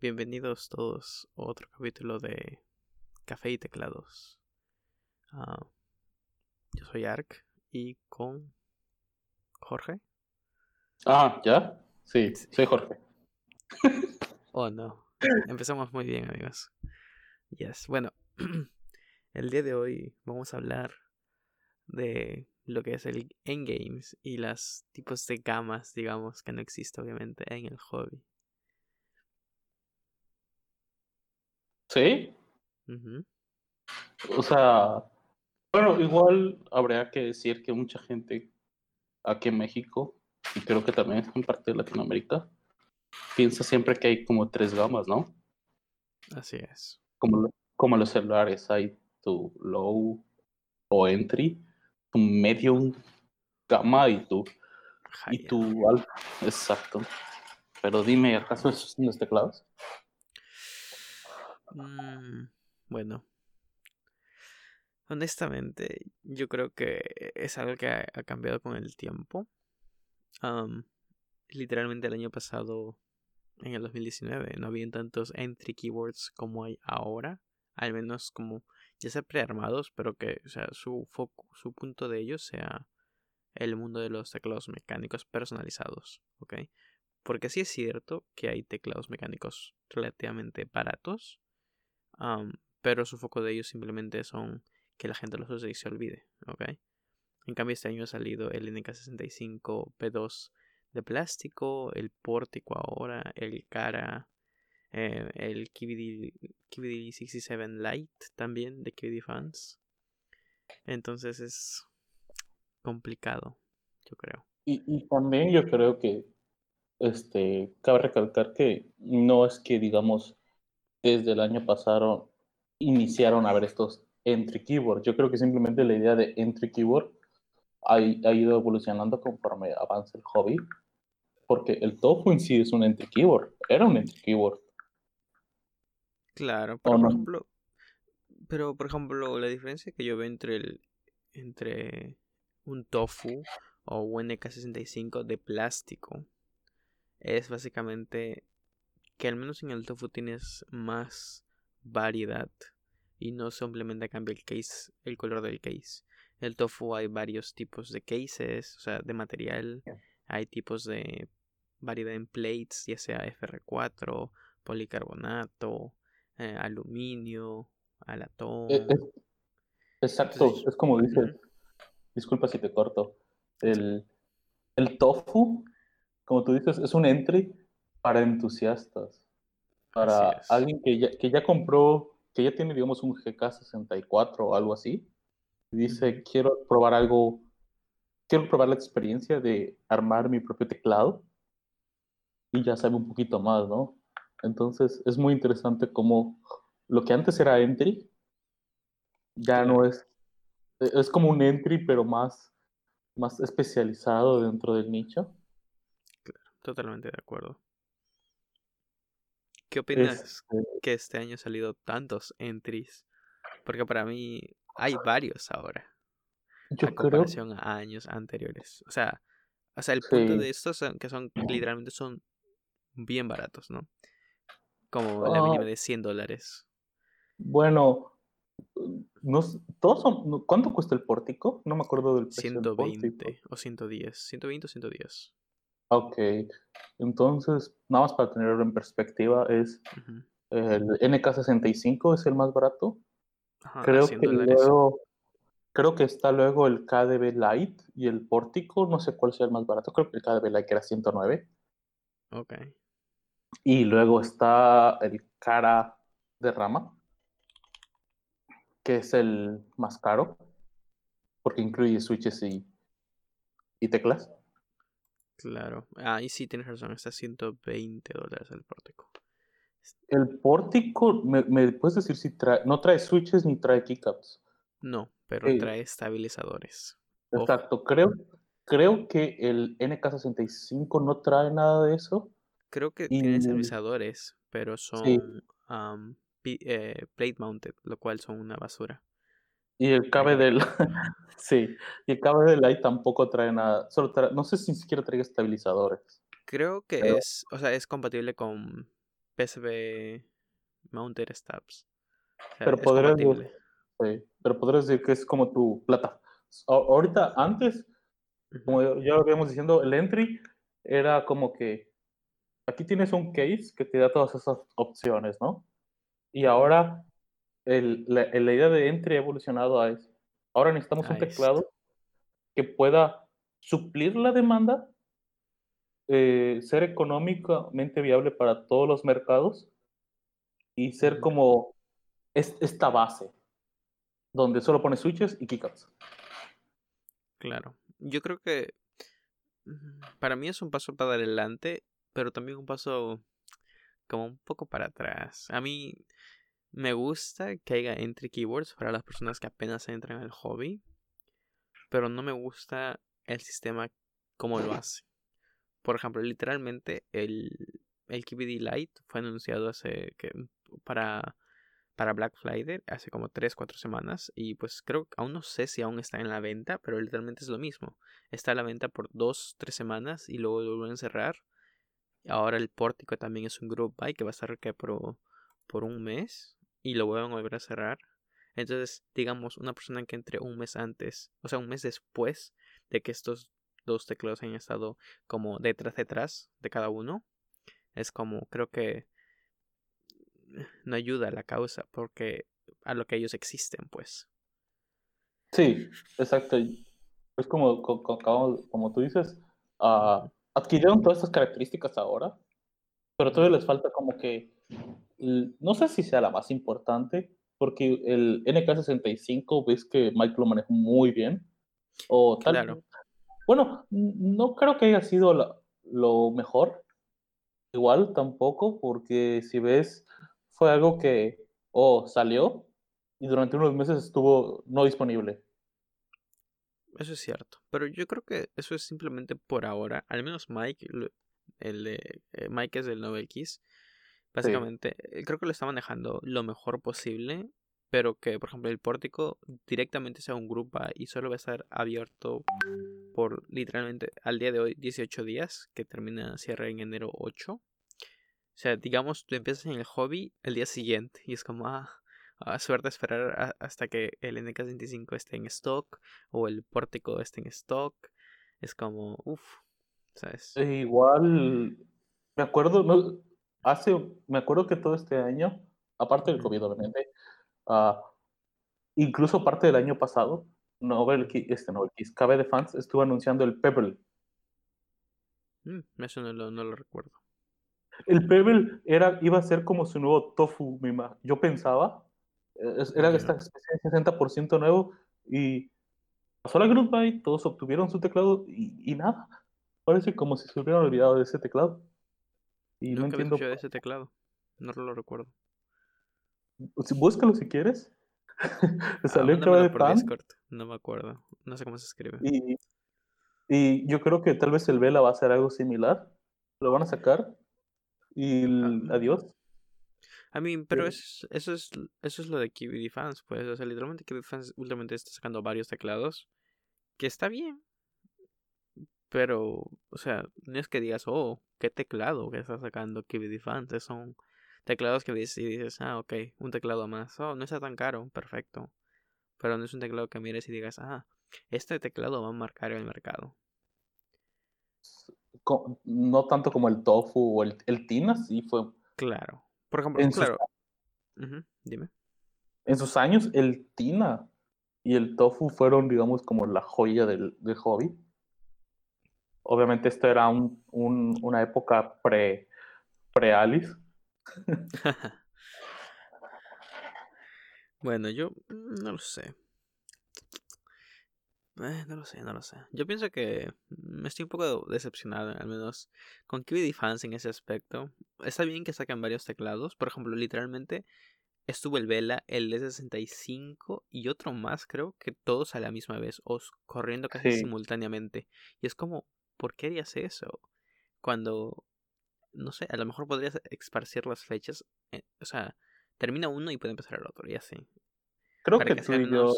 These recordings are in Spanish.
bienvenidos todos a otro capítulo de Café y Teclados. Ah, yo soy Ark y con Jorge. Ah, ¿ya? Sí, soy Jorge. Oh, no. Empezamos muy bien, amigos. Yes. Bueno, el día de hoy vamos a hablar de lo que es el endgames y los tipos de gamas, digamos, que no existe obviamente en el hobby. ¿Sí? O sea, bueno, igual habría que decir que mucha gente aquí en México, y creo que también en parte de Latinoamérica, piensa siempre que hay como tres gamas, ¿no? Así es. Como, como los celulares, hay tu low o entry, tu medium gama y tu, y tu alfa. Exacto. Pero dime, ¿acaso esos son los teclados? Mm, bueno, honestamente, yo creo que es algo que ha, cambiado con el tiempo. literalmente el año pasado, en el 2019, no habían tantos entry keywords como hay ahora. Al menos como ya sea prearmados, pero que sea, su foco, su punto de ellos sea el mundo de los teclados mecánicos personalizados. Porque sí es cierto que hay teclados mecánicos relativamente baratos, pero su foco de ellos simplemente son que la gente los use y se olvide, ¿ok? En cambio este año ha salido el NK65 P2 de plástico, el pórtico ahora, el cara, eh, el KVD, 67 Lite también de KVD Fans. Entonces es complicado, yo creo. Y, y también yo creo que este cabe recalcar que no es que digamos desde el año pasado iniciaron a ver estos entry keywords. Yo creo que simplemente la idea de entry keyword ha, ha ido evolucionando conforme avanza el hobby, porque el tofu en sí es un entry keyword, era un entry keyword. Claro, por ejemplo, pero por ejemplo, la diferencia que yo veo entre el entre un tofu o un NK65 de plástico es básicamente que al menos en el tofu tienes más variedad y no simplemente cambia el case, el color del case. En el tofu hay varios tipos de cases, o sea, de material. Hay tipos de variedad en plates, ya sea FR4, policarbonato, eh, aluminio, alatón. E, exacto, es como dices. Disculpa si te corto. El, el tofu, como tú dices, es un entry para entusiastas, para alguien que ya, que ya compró, que ya tiene, digamos, un GK64 o algo así, y dice, quiero probar algo, quiero probar la experiencia de armar mi propio teclado, y ya sabe un poquito más, ¿no? Entonces, es muy interesante cómo lo que antes era entry, ya no es, es como un entry, pero más, más especializado dentro del nicho. Claro, totalmente de acuerdo. ¿Qué opinas este que este año han salido tantos entries? Porque para mí hay varios ahora. Yo en comparación a años anteriores. O sea, o sea el punto de estos son que son literalmente son bien baratos, ¿no? Como la mínima ah. de 100 dólares. Bueno, no, todos son, ¿cuánto cuesta el pórtico? No me acuerdo del precio 120 o 110. 120 o 110. Ok, entonces, nada más para tenerlo en perspectiva, es el NK65 es el más barato. creo que luego, creo que está luego el KDB Lite y el Pórtico, no sé cuál sea el más barato, creo que el KDB Lite era 109. Ok. Y luego está el Cara de Rama, que es el más caro, porque incluye switches y, y teclas. Claro. Ahí sí tienes razón, está 120 dólares el pórtico. El pórtico, ¿me, puedes decir si trae, no trae switches ni trae keycaps? No, pero trae estabilizadores. Exacto, creo, creo que el NK65 no trae nada de eso. Creo que tiene estabilizadores, pero son eh, plate mounted, lo cual son una basura. Y el cabe del. sí, y el cabe del light tampoco trae nada. Solo no sé si ni siquiera trae estabilizadores. Creo que es. O sea, es compatible con PSV Mounted Stabs. pero, podrías decir, pero podrías decir que es como tu plata. Ahorita, antes, como ya lo habíamos diciendo, el entry era como que aquí tienes un case que te da todas esas opciones, ¿no? Y ahora el, la, idea de entry ha evolucionado a eso. Ahora necesitamos un teclado que pueda suplir la demanda, eh, ser económicamente viable para todos los mercados y ser como esta base donde solo pones switches y keycaps. Claro, yo creo que para mí es un paso para adelante, pero también un paso como un poco para atrás. A mí me gusta que haya entry keyboards para las personas que apenas entran al hobby, pero no me gusta el sistema como lo hace. Por ejemplo, literalmente el, el KBD Lite fue anunciado hace que para, para Black Friday hace como 3, 4 semanas y pues creo que aún no sé si aún está en la venta, pero literalmente es lo mismo. Está a la venta por 2, 3 semanas y luego lo vuelven a cerrar. Ahora el pórtico también es un group buy que va a estar que por, por un mes y lo vuelven a volver a cerrar. Entonces, digamos, una persona que entre un mes antes, o sea, un mes después de que estos dos teclados hayan estado como detrás detrás de cada uno, es como, creo que no ayuda a la causa porque a lo que ellos existen, pues. Sí, exacto. Es como, como, como tú dices, uh, adquirieron todas estas características ahora, pero todavía les falta como que no sé si sea la más importante, porque el NK65 ves que Mike lo manejó muy bien. O tal. Claro. Bueno, no creo que haya sido lo mejor. Igual tampoco, porque si ves, fue algo que o salió y durante unos meses estuvo no disponible. Eso es cierto, pero yo creo que eso es simplemente por ahora, al menos Mike, el de eh, Mike es del Nobel Kiss, Básicamente, eh, creo que lo está manejando lo mejor posible, pero que, por ejemplo, el pórtico directamente sea un grupo y solo va a estar abierto por literalmente al día de hoy 18 días, que termina cierre en enero 8. O sea, digamos, tú empiezas en el hobby el día siguiente y es como, ah, a suerte esperar hasta que el NK25 esté en stock o el pórtico esté en stock. Es como, uff, ¿sabes? Igual, me acuerdo, no, hace, me acuerdo que todo este año, aparte del COVID, obviamente, uh, incluso parte del año pasado, Nobel, este Nobel Kiss, KB de Fans estuvo anunciando el Pebble. Mm, eso no lo, no lo, recuerdo. El Pebble era, iba a ser como su nuevo tofu, yo pensaba. Era esta especie de 60% nuevo y pasó la Goodbye, todos obtuvieron su teclado y, y, nada. Parece como si se hubieran olvidado de ese teclado. Y no entiendo. de ese teclado. No lo recuerdo. Búscalo si quieres. salió ah, de pan. No me acuerdo. No sé cómo se escribe. Y, y, yo creo que tal vez el Vela va a hacer algo similar. Lo van a sacar. Y ah. adiós. A mí, pero es, eso es eso es lo de KBD Fans, pues. O sea, literalmente KBD Fans últimamente está sacando varios teclados. Que está bien. Pero, o sea, no es que digas, oh, qué teclado que está sacando KBD Fans. Son teclados que dices, y dices, ah, ok, un teclado más. Oh, no está tan caro, perfecto. Pero no es un teclado que mires y digas, ah, este teclado va a marcar el mercado. No tanto como el Tofu o el, el Tina, sí fue. Claro. Por ejemplo, claro. Dime. En sus años, el Tina y el Tofu fueron, digamos, como la joya del, del hobby obviamente esto era un, una época pre, pre Alice. bueno, yo no lo sé. Eh, no lo sé, no lo sé. Yo pienso que me estoy un poco decepcionado, al menos con KBD Fans en ese aspecto. Está bien que saquen varios teclados. Por ejemplo, literalmente estuvo el Vela, el D65 y otro más, creo que todos a la misma vez, o corriendo casi simultáneamente. Y es como, ¿por qué harías eso? Cuando, no sé, a lo mejor podrías esparcir las fechas, eh, o sea, termina uno y puede empezar el otro, y así. Creo que, tú y yo,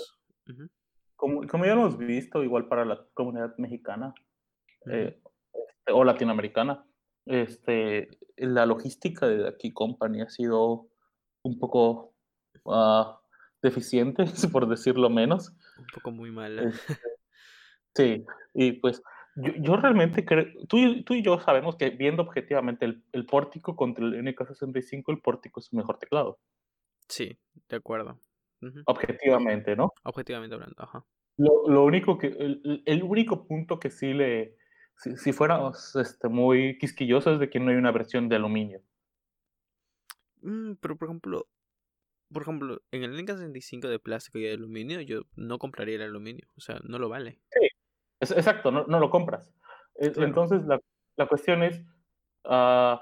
como, como, ya lo hemos visto, igual para la comunidad mexicana eh, este, o latinoamericana, este, la logística de aquí Company ha sido un poco uh, deficiente, por decirlo menos. Un poco muy mala. Este, sí, y pues yo, yo realmente creo, tú, tú, y yo sabemos que viendo objetivamente el, el pórtico contra el NK65, el pórtico es un mejor teclado. Sí, de acuerdo. Objetivamente, ¿no? Objetivamente hablando, ajá. Lo, lo único que, el, el, único punto que sí le, si, si fuéramos este, muy quisquillosos es de que no hay una versión de aluminio. Mm, pero por ejemplo, por ejemplo, en el NK65 de plástico y de aluminio, yo no compraría el aluminio, o sea, no lo vale. Sí, es, exacto, no, no, lo compras. E, entonces, la, la, cuestión es, uh,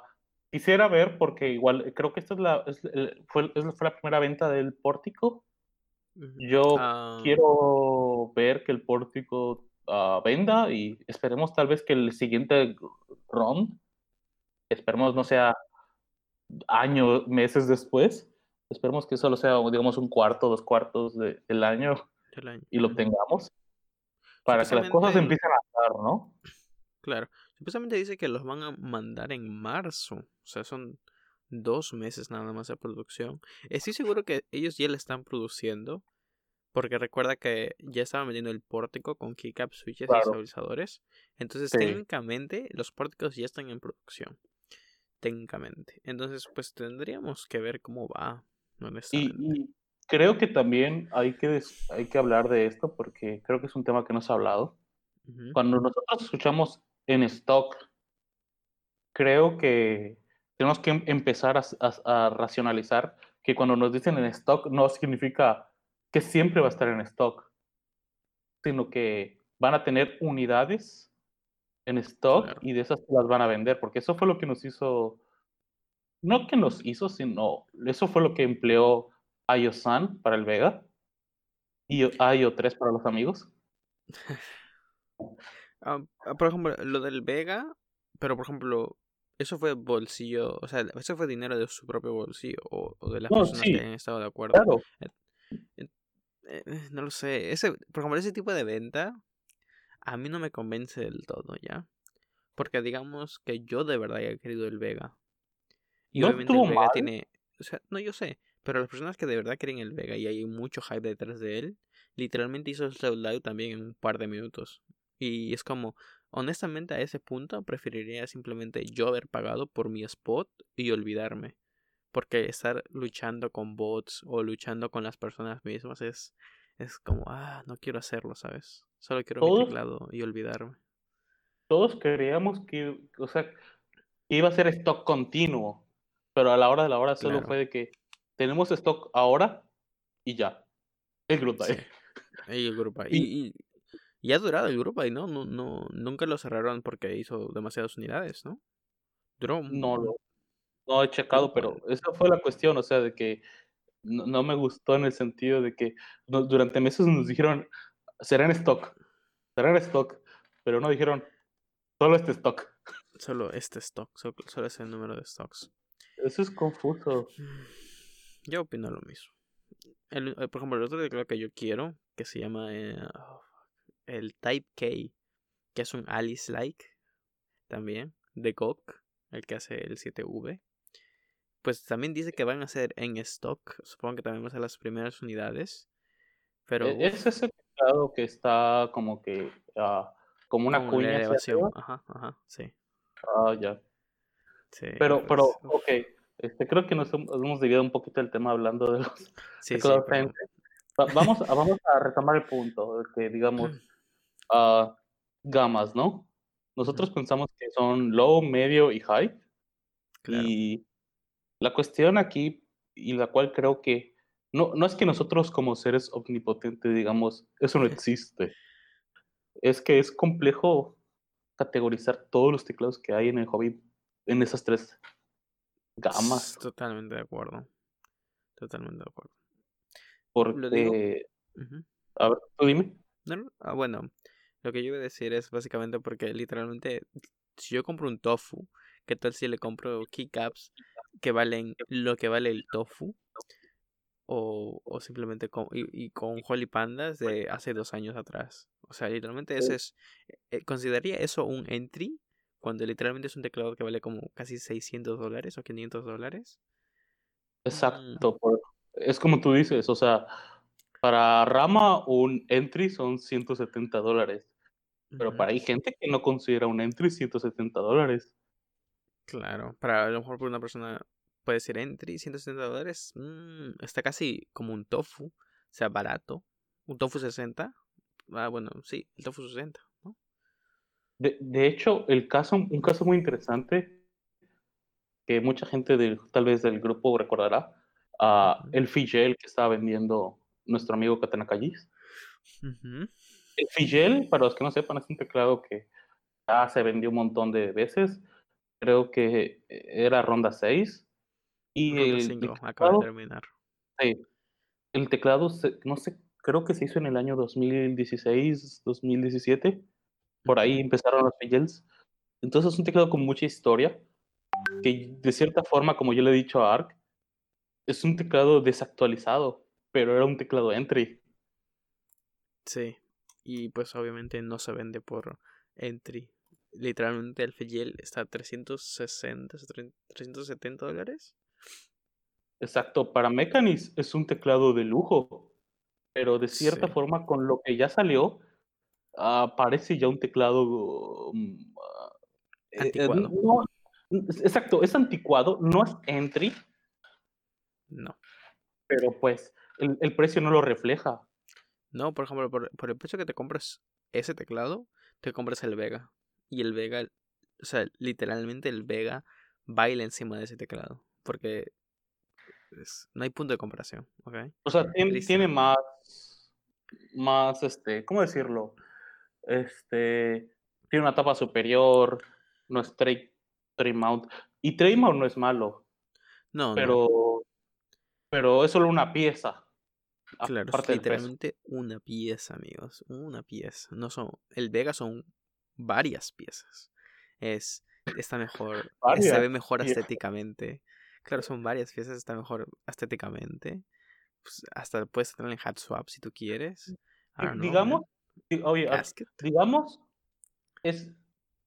quisiera ver, porque igual, creo que esta es la, es, fue, es, fue la primera venta del pórtico. Yo uh... quiero ver que el pórtico uh, venda y esperemos tal vez que el siguiente round, esperemos no sea años, meses después, esperemos que solo sea, digamos, un cuarto, dos cuartos de, del año, año. y lo obtengamos para que las cosas empiecen a dar, ¿no? Claro, supuestamente dice que los van a mandar en marzo, o sea, son dos meses nada más de producción. Estoy seguro que ellos ya le están produciendo, porque recuerda que ya estaban vendiendo el pórtico con keycap switches claro. y estabilizadores. Entonces, sí. técnicamente, los pórticos ya están en producción. Técnicamente. Entonces, pues tendríamos que ver cómo va. Y, y, creo que también hay que, hay que hablar de esto porque creo que es un tema que no se ha hablado. Uh -huh. Cuando nosotros escuchamos en stock, creo que tenemos que empezar a, a, a racionalizar que cuando nos dicen en stock no significa que siempre va a estar en stock, sino que van a tener unidades en stock claro. y de esas las van a vender, porque eso fue lo que nos hizo, no que nos hizo, sino eso fue lo que empleó IO-San para el Vega y IO3 para los amigos. um, por ejemplo, lo del Vega, pero por ejemplo, eso fue bolsillo, o sea, eso fue dinero de su propio bolsillo o, o de las no, personas sí, que han estado de acuerdo. Claro. Eh, no lo sé, ese, por ejemplo, ese tipo de venta a mí no me convence del todo, ¿ya? Porque digamos que yo de verdad he querido el Vega. Y no obviamente el Vega mal. tiene, o sea, no yo sé, pero las personas que de verdad quieren el Vega y hay mucho hype detrás de él, literalmente hizo el sold también en un par de minutos. Y es como, honestamente a ese punto preferiría simplemente yo haber pagado por mi spot y olvidarme. Porque estar luchando con bots o luchando con las personas mismas es, es como, ah, no quiero hacerlo, ¿sabes? Solo quiero ¿Todos? mi teclado y olvidarme. Todos creíamos que, o sea, iba a ser stock continuo, pero a la hora de la hora solo Claro. fue de que tenemos stock ahora y ya. El grupo Sí. Y el grupo ahí. Y, y, y ha durado el grupo ahí, ¿no? No, no, nunca lo cerraron porque hizo demasiadas unidades, ¿no? Duró un- No lo no he checado, pero esa fue la cuestión, o sea, de que no, no me gustó en el sentido de que no- durante meses nos dijeron, será en stock, será en stock, pero no dijeron, solo este stock. Solo este stock, solo, solo ese número de stocks. Eso es confuso. Yo opino lo mismo. El, el- por ejemplo, el otro teclado que yo quiero, que se llama eh, oh, el Type K, que es un Alice Like también, de GOG, el que hace el 7V. Pues también dice que van a ser en stock. Supongo que también van a ser las primeras unidades. Pero E- Es ese teclado que está como que, ah, como una con cuña elevación. Ajá, ajá, sí. Ah, ya. Sí, Pero, pero, pues, uf. ok, este, creo que nos hem- hemos desviado un poquito el tema hablando de los Sí. Va- Vamos, a- vamos a retomar el punto, de que digamos, ah, gamas, ¿no? Nosotros pensamos que son low, medio y high. Claro. Y la cuestión aquí, y la cual creo que no, no es que nosotros como seres omnipotentes digamos, eso no existe. es que es complejo categorizar todos los teclados que hay en el hobby en esas tres gamas. Totalmente de acuerdo. Totalmente de acuerdo. Porque, a ver, tú dime. No, no, ah, bueno, lo que yo iba a decir es básicamente porque literalmente, si yo compro un tofu, ¿qué tal si le compro keycaps que valen lo que vale el tofu? O, o simplemente con, y, y con Holy Pandas de hace dos años atrás. O sea, literalmente ese es, eh, consideraría eso un entry cuando literalmente es un teclado que vale como casi 600 dólares o 500 dólares. Mm. Exacto, es como tú dices, o sea, para Rama un entry son 170 dólares, pero para hay gente que no considera un entry 170 dólares. Claro, para a lo mejor por una persona puede ser entry 170 dólares, mm, está casi como un tofu, o sea, barato. Un tofu 60, ah, bueno, sí, el tofu 60. De, de, hecho, el caso, un caso muy interesante que mucha gente del, tal vez del grupo recordará, uh, el Figel que estaba vendiendo nuestro amigo Katanakayis. El Figel, para los que no sepan, es un teclado que ya se vendió un montón de veces. Creo que era ronda 6. Y ronda el 5, acaba de terminar. Sí, el teclado, no sé, creo que se hizo en el año 2016, 2017. Por ahí empezaron los Figels. Entonces es un teclado con mucha historia que de cierta forma, como yo le he dicho a Ark, es un teclado desactualizado, pero era un teclado entry. Sí, y pues obviamente no se vende por entry. Literalmente el Fegel está a 360, 370 dólares. Exacto, para Mechanis es un teclado de lujo, pero de cierta forma con lo que ya salió, uh, parece ya un teclado... Um, Anticuado. Exacto, es anticuado, no es entry. No. Pero pues el, precio no lo refleja. No, por ejemplo, por, el precio que te compras ese teclado, te compras el Vega. Y el Vega, o sea, literalmente el Vega baila encima de ese teclado. Porque no hay punto de comparación, ¿ok? O sea, tiene, más, más, este, ¿cómo decirlo? Este, tiene una tapa superior, no es straight Mount. Y Mount no es malo. No, pero, pero es solo una pieza. Claro, es literalmente una pieza, amigos. Una pieza. No son. El Vega son varias piezas. Es. Está mejor. Se ve mejor estéticamente. Claro, son varias piezas, está mejor estéticamente. Pues hasta puedes tener en hat swap si tú quieres. digamos, oye, digamos, es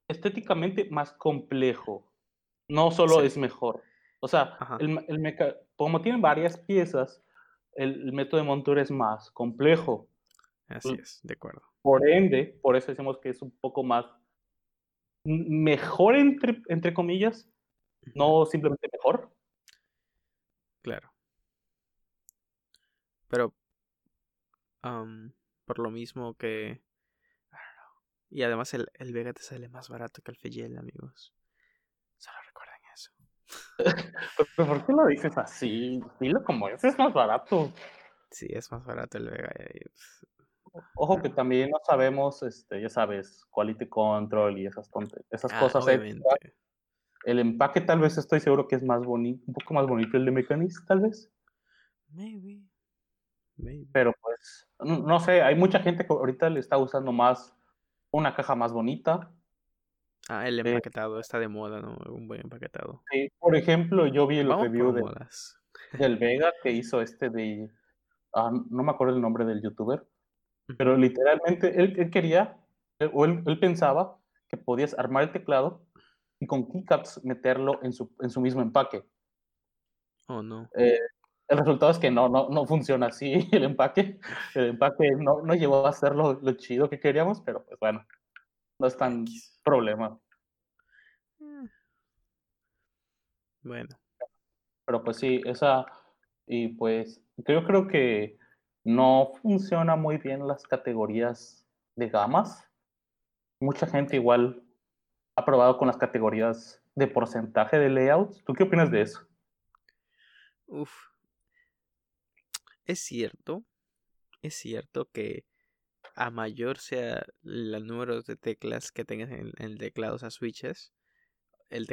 estéticamente más complejo. No solo es mejor. O sea, el, el como tienen varias piezas, el, método de montura es más complejo. Así es, de acuerdo. Por ende, por eso decimos que es un poco más mejor entre, entre comillas, no simplemente mejor. Claro. Pero por lo mismo que y además el, el, Vega te sale más barato que el Fegel, amigos. Solo recuerden eso. ¿Pero por qué lo dices así? Dilo como es, es más barato. Sí, es más barato el Vega. Pues, Ojo que también no sabemos, este, ya sabes, quality control y esas, esas ah, cosas. El empaque tal vez estoy seguro que es más bonito, un poco más bonito el de Mechanics, tal vez. Maybe. Maybe. Pero pues, no sé, hay mucha gente que ahorita le está usando más una caja más bonita. Ah, el empaquetado está de moda, ¿no? Un buen empaquetado. Sí, por ejemplo, yo vi el review de, del Vega que hizo este de. Ah, no me acuerdo el nombre del youtuber, pero literalmente él, quería, o él, pensaba que podías armar el teclado y con keycaps meterlo en su, en su mismo empaque. Oh, no. Eh, el resultado es que no, no, no funciona así el empaque. El empaque no, no llevó a ser lo, chido que queríamos, pero pues bueno, no es tan problema. Mm. Bueno. Pero pues sí, esa, y pues yo creo que no funciona muy bien las categorías de gamas. Mucha gente igual ha probado con las categorías de porcentaje de layouts. ¿Tú qué opinas de eso? Uf, es cierto, es cierto que a mayor sea el número de teclas que tengas en, el teclado, o sea, switches, el,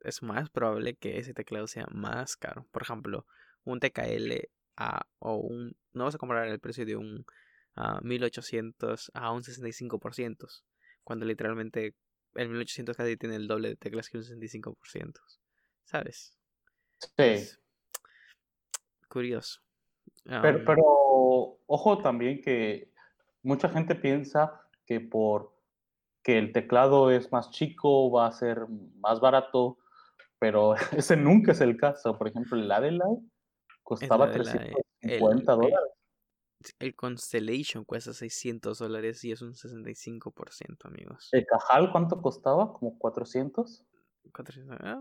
es más probable que ese teclado sea más caro. Por ejemplo, un TKL a, o un... No vas a comprar el precio de un 1800 a un 65%, cuando literalmente el 1800 casi tiene el doble de teclas que un 65%. ¿Sabes? Sí. curioso. Pero, pero, ojo también que mucha gente piensa que por que el teclado es más chico, va a ser más barato, pero ese nunca es el caso. Por ejemplo, el Adelaide costaba 350 dólares. El Constellation cuesta 600 dólares y es un 65%, amigos. ¿El Cajal cuánto costaba? ¿Como 400? 400. Ah,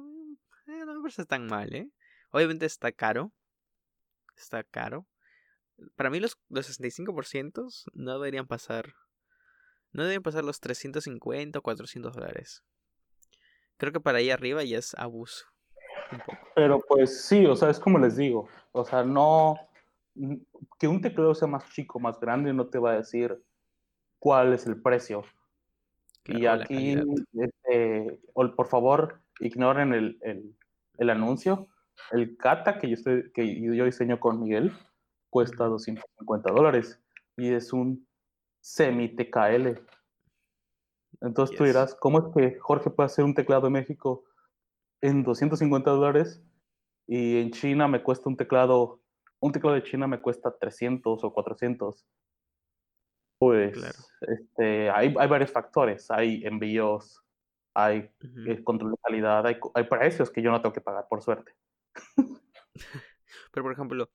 eh, no me parece tan mal, ¿eh? Obviamente está caro. Está caro. Para mí los, los 65% no deberían pasar. No deberían pasar los 350 o 400 dólares. Creo que para ahí arriba ya es abuso. Pero pues sí, o sea, es como les digo. O sea, no que un teclado sea más chico, más grande, no te va a decir cuál es el precio. y aquí, este, por favor, ignoren el, el, el, anuncio. El Kata que yo, estoy, que yo diseño con Miguel cuesta 250 dólares y es un semi-TKL. Entonces tú dirás, ¿cómo es que Jorge puede hacer un teclado en México en 250 dólares y en China me cuesta un teclado un teclado de China me cuesta 300 o 400. Pues este, hay, hay, varios factores. Hay envíos, hay eh, control de calidad, hay, hay, precios que yo no tengo que pagar, por suerte. Pero, por ejemplo,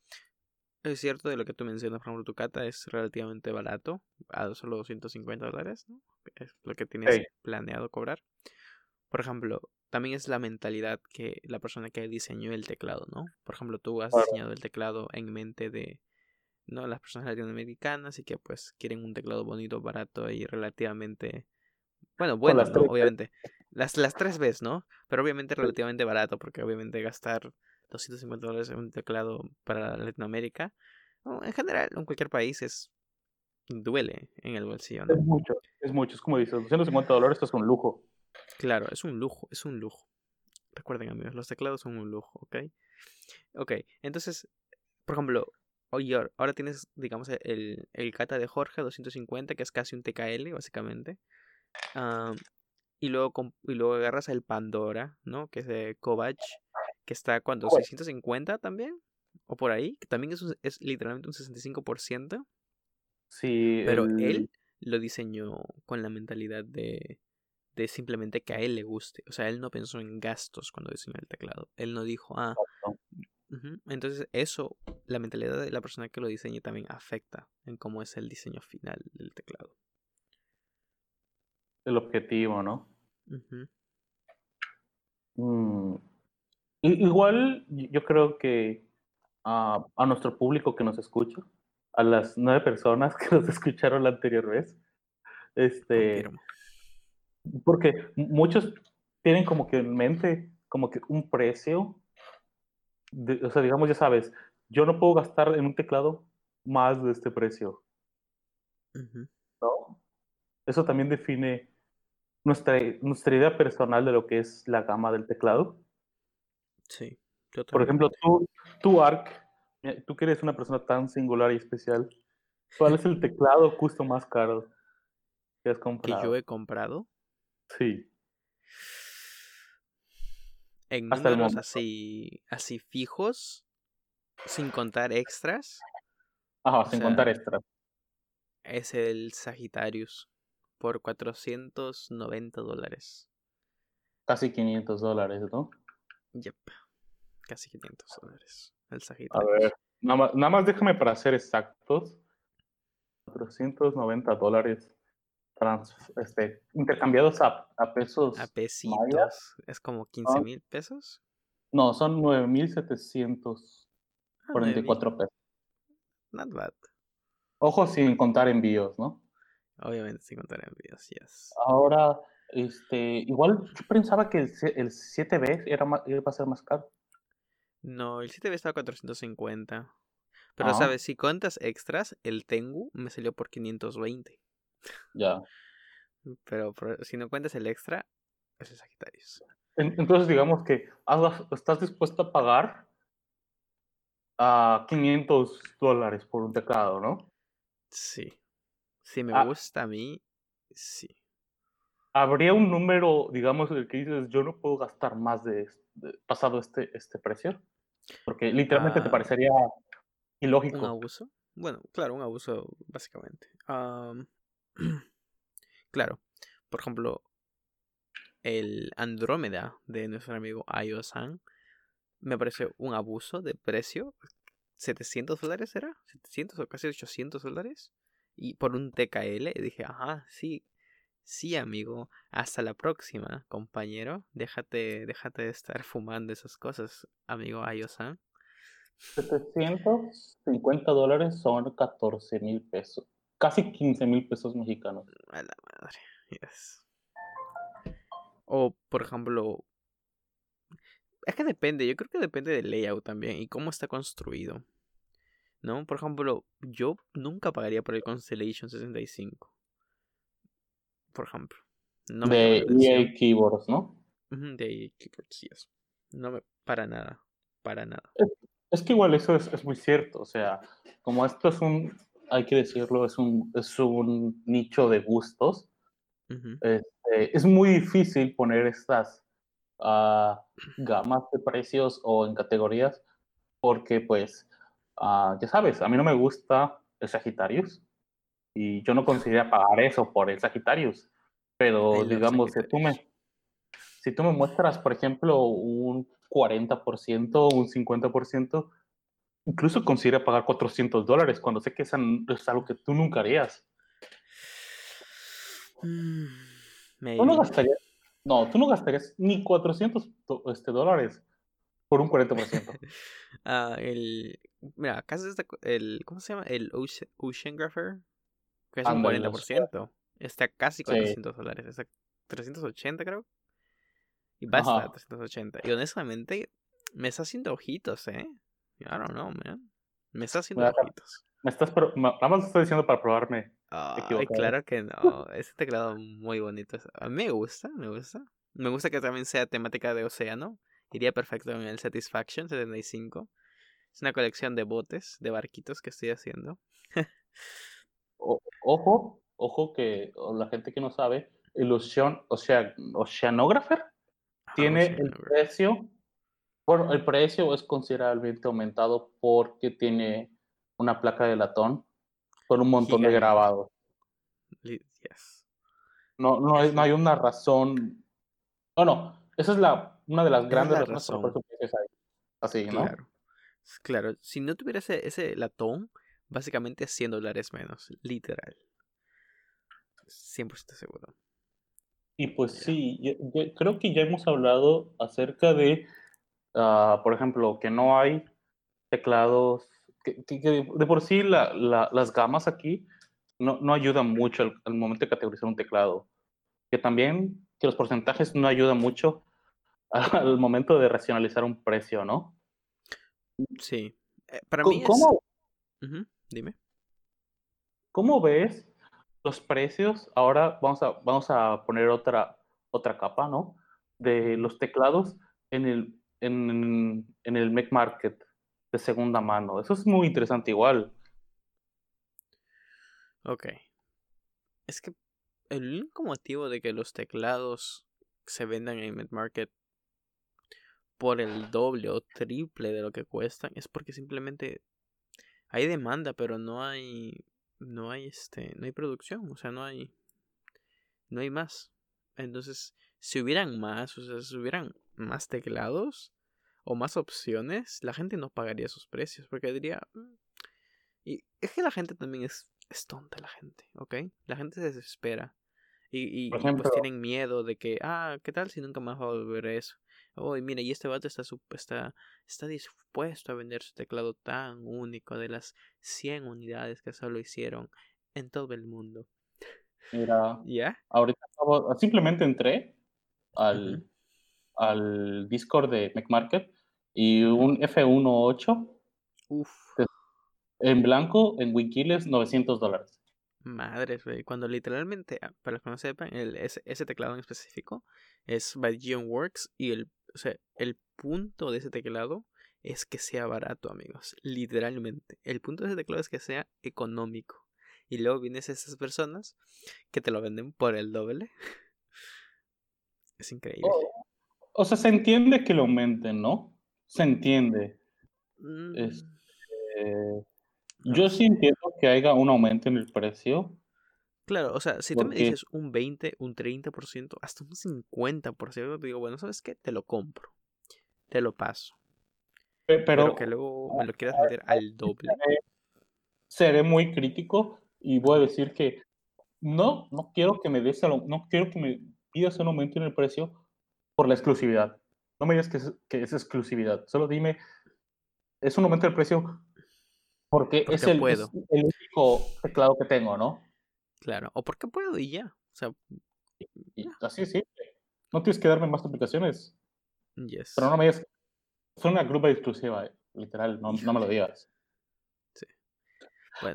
es cierto de lo que tú mencionas, por ejemplo, tu cata es relativamente barato, a solo 250 dólares, ¿no? Es lo que tienes planeado cobrar. Por ejemplo, también es la mentalidad que la persona que diseñó el teclado, ¿no? Por ejemplo, tú has diseñado el teclado en mente de ¿no? las personas latinoamericanas y que pues quieren un teclado bonito, barato y relativamente bueno, bueno, obviamente. Las, las tres veces, ¿no? Pero obviamente relativamente barato, porque obviamente gastar 250 dólares en un teclado para Latinoamérica, en general, en cualquier país es duele en el bolsillo, ¿no? Es mucho, es mucho, es como dices, 250 dólares es un lujo. Claro, es un lujo, es un lujo. Recuerden amigos, los teclados son un lujo, ¿ok? Ok, entonces, por ejemplo, oye, ahora tienes, digamos, el, el Kata de Jorge 250, que es casi un TKL, básicamente. y, luego, y luego agarras el Pandora, ¿no? Que es de Kovac, que está, ¿cuánto? ¿650 también? ¿O por ahí? Que también es, es literalmente un 65%. Sí. Pero él lo diseñó con la mentalidad de de simplemente que a él le guste. O sea, él no pensó en gastos cuando diseñó el teclado. Él no dijo, ah. Entonces, eso, la mentalidad de la persona que lo diseña también afecta en cómo es el diseño final del teclado. El objetivo, ¿no? Mm, igual, yo creo que a nuestro público que nos escucha, a las nueve personas que nos escucharon la anterior vez, este. Porque muchos tienen como que en mente como que un precio, o sea, digamos, ya sabes, yo no puedo gastar en un teclado más de este precio. ¿No? Eso también define nuestra, nuestra idea personal de lo que es la gama del teclado. Sí. Por ejemplo, tú, tú, Ark, tú que eres una persona tan singular y especial, ¿cuál es el teclado justo más caro que has comprado? ¿Que yo he comprado? Sí. En números así, así fijos, sin contar extras. Ajá, sin contar extras. Es el Sagittarius por 490 dólares. Casi 500 dólares, ¿no? Yep, casi 500 dólares. El Sagittarius. A ver, nada más, nada más déjame para ser exactos. 490 dólares este, intercambiados a, a, pesos. A pesitos. Es como 15 mil pesos. No, son 9,744 ah, pesos. Not bad. Ojo sin contar envíos, ¿no? Obviamente sin contar envíos, yes. Ahora, este, igual yo pensaba que el, el 7B era iba a ser más caro. No, el 7B estaba a 450. Pero, ah. ¿sabes? Si cuentas extras, el Tengu me salió por 520. Ya. Pero, si no cuentas el extra, es Sagitarius. Entonces, digamos que estás dispuesto a pagar a 500 dólares por un teclado, ¿no? Sí. Si me ah. gusta a mí, sí. ¿Habría un número, digamos, el que dices, yo no puedo gastar más de, pasado este, este precio? Porque literalmente te ah. parecería ilógico. ¿Un abuso? Bueno, claro, un abuso, básicamente. claro, por ejemplo, el Andrómeda de nuestro amigo Ayo-san me parece un abuso de precio. 700 dólares era, 700 o casi 800 dólares. Y por un TKL dije, ajá, sí, sí amigo, hasta la próxima, compañero. Déjate, déjate de estar fumando esas cosas, amigo Ayo-san. 750 dólares son 14 mil pesos. Casi 15 mil pesos mexicanos. A la madre, yes. O, por ejemplo, es que depende, yo creo que depende del layout también y cómo está construido. ¿No? Por ejemplo, yo nunca pagaría por el Constellation 65. Por ejemplo. No de EA Keyboards, ¿no? de EA Keyboards, yes. No me. Para nada. Para nada. Es, que igual eso es, muy cierto. O sea, como esto es un. Hay que decirlo, es un, es un nicho de gustos. Este, es muy difícil poner estas uh, gamas de precios o en categorías porque pues uh, ya sabes, a mí no me gusta el Sagittarius y yo no considero pagar eso por el Sagittarius, pero digamos, si tú, me, si tú me muestras, por ejemplo, un 40%, un 50%, incluso considero pagar 400 dólares cuando sé que es algo que tú nunca harías. Mm, no gastarías, no, tú no gastarías ni 400 este, dólares por un 40%. ah, el, mira, acá está el, ¿cómo se llama? El Ocean, Oceanographer, que es un 40%. Está casi 400 dólares, está 380 creo. Y va a estar 380. Y honestamente, me está haciendo ojitos, ¿eh? I don't know, man. Me está haciendo ojitos. Me estás, nada más estoy diciendo para probarme. Ay, claro que no. Ese teclado muy bonito. A mí me gusta, me gusta. Me gusta que también sea temática de océano. Iría perfecto en el Satisfaction 75. Es una colección de botes, de barquitos que estoy haciendo. ojo, ojo que la gente que no sabe, el Ocean, Oceanographer tiene el precio. Bueno, el precio es considerablemente aumentado porque tiene una placa de latón con un montón de grabados. No, no, hay, no hay una razón. No, no, esa es la, una de las grandes razones por por es Así, ¿no? Claro. Claro, si no tuviera ese, ese latón, básicamente 100 dólares menos, literal. 100% seguro. Y pues sí, creo que ya hemos hablado acerca de, ah, por ejemplo, que no hay teclados que, de por sí las gamas aquí no, no ayudan mucho al, momento de categorizar un teclado. Que también que los porcentajes no ayudan mucho al, momento de racionalizar un precio, ¿no? Sí. Eh, para mí ¿Cómo, Dime. ¿Cómo ves los precios? Ahora vamos a, vamos a poner otra, otra capa, ¿no? De los teclados en el, en, en el Mac Market de segunda mano. Eso es muy interesante igual. Ok. Es que el único motivo de que los teclados se vendan en Mid Market por el doble o triple de lo que cuestan es porque simplemente hay demanda, pero no hay no hay este no hay producción, o sea, no hay no hay más. Entonces, si hubieran más, o sea, si hubieran más teclados, o más opciones, la gente no pagaría esos precios porque diría... Mm". Y es que la gente también es, es tonta, la gente, ¿ok? La gente se desespera. Y, y, pues tienen miedo de que, ah, ¿qué tal si nunca más va a volver eso? Oh, y mira, y este vato está, está, está dispuesto a vender su teclado tan único de las 100 unidades que solo hicieron en todo el mundo. Mira, ¿ya? Ahorita simplemente entré al, al Discord de McMarket y un F18 en blanco en Wikileaks 900 dólares. Madres, Cuando literalmente, ah, para los que no sepan, el, ese, ese, teclado en específico es by Works y el, o sea, el punto de ese teclado es que sea barato, amigos. Literalmente. El punto de ese teclado es que sea económico. Y luego vienes esas personas que te lo venden por el doble. es increíble. Oh, o sea, se entiende que lo aumenten, ¿no? Se entiende. Mm. Este, yo sí entiendo que haya un aumento en el precio, Claro, o sea, si tú me dices un 20, un 30%, hasta un 50%, te digo, bueno, ¿sabes qué? Te lo compro. Te lo paso. Pero, que luego me lo quieras vender al doble. Seré muy crítico y voy a decir que no, no quiero que me des, no quiero que me pidas un aumento en el precio por la exclusividad. No me digas que es, que es exclusividad. Solo dime, es un aumento del precio porque, es, el, puedo. el único teclado que tengo, ¿no? Claro, o porque puedo y ya. O sea, así sí. No tienes que darme más explicaciones. Yes. Pero no me digas, es una grupa exclusiva, literal, no, no me lo digas. Sí.